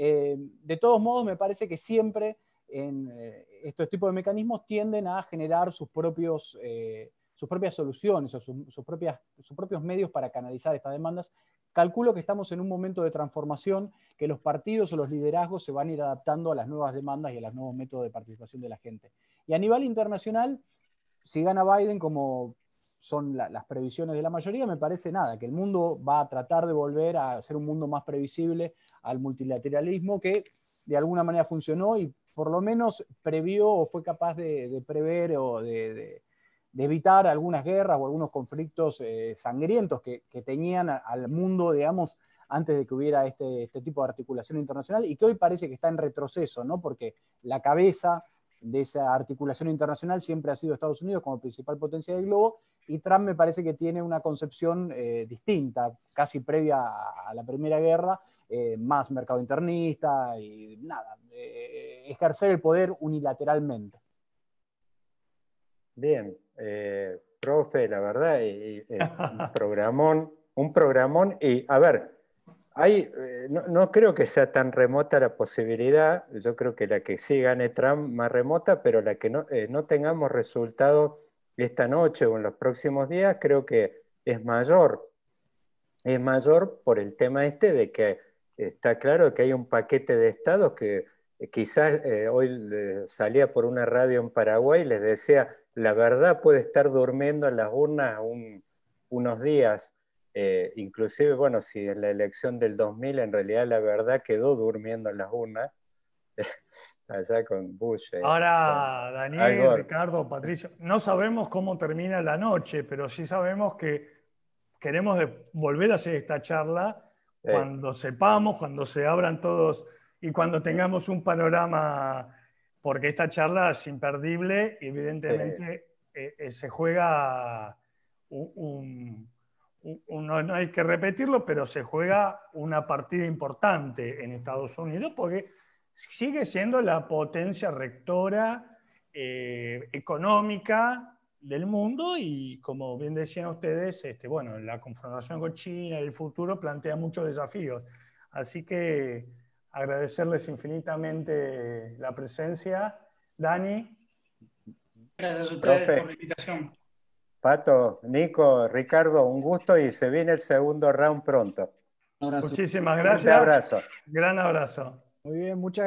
Eh, de todos modos, me parece que siempre en eh, estos tipos de mecanismos tienden a generar sus propios, eh, sus propias soluciones o sus, propias, sus propios medios para canalizar estas demandas. Calculo que estamos en un momento de transformación, que los partidos o los liderazgos se van a ir adaptando a las nuevas demandas y a los nuevos métodos de participación de la gente. Y a nivel internacional, si gana Biden, como son las previsiones de la mayoría, me parece nada, que el mundo va a tratar de volver a ser un mundo más previsible al multilateralismo que de alguna manera funcionó y por lo menos previó o fue capaz de, prever o de, evitar algunas guerras o algunos conflictos eh, sangrientos que, tenían al mundo, digamos, antes de que hubiera este, este, tipo de articulación internacional y que hoy parece que está en retroceso, ¿no? Porque la cabeza de esa articulación internacional siempre ha sido Estados Unidos como principal potencia del globo y Trump me parece que tiene una concepción eh, distinta, casi previa a, la Primera Guerra, eh, más mercado internista y nada, eh, ejercer el poder unilateralmente. Bien, profe, la verdad, un [LAUGHS] programón, un programón, y a ver, hay, no, creo que sea tan remota la posibilidad, yo creo que la que sí gane Trump más remota, pero la que no, no tengamos resultados esta noche o en los próximos días, creo que es mayor. Es mayor por el tema este de que está claro que hay un paquete de estados que eh, quizás eh, hoy salía por una radio en Paraguay y les decía, la verdad puede estar durmiendo en las urnas unos días. Eh, inclusive, bueno, si en la elección del 2000 en realidad la verdad quedó durmiendo en las urnas, allá con Bush. Eh, Ahora, Daniel, Ricardo, Patricio, no sabemos cómo termina la noche, pero sí sabemos que queremos volver a hacer esta charla cuando sepamos, cuando se abran todos y cuando tengamos un panorama, porque esta charla es imperdible, evidentemente eh, eh, se juega un, no hay que repetirlo, pero se juega una partida importante en Estados Unidos porque sigue siendo la potencia rectora eh, económica del mundo y como bien decían ustedes, este, bueno, la confrontación con China y el futuro plantea muchos desafíos. Así que agradecerles infinitamente la presencia. Dani. Gracias a ustedes por la invitación. Pato, Nico, Ricardo, un gusto y se viene el segundo round pronto. Muchísimas gracias. Un abrazo. Gran abrazo. Muy bien, muchas gracias.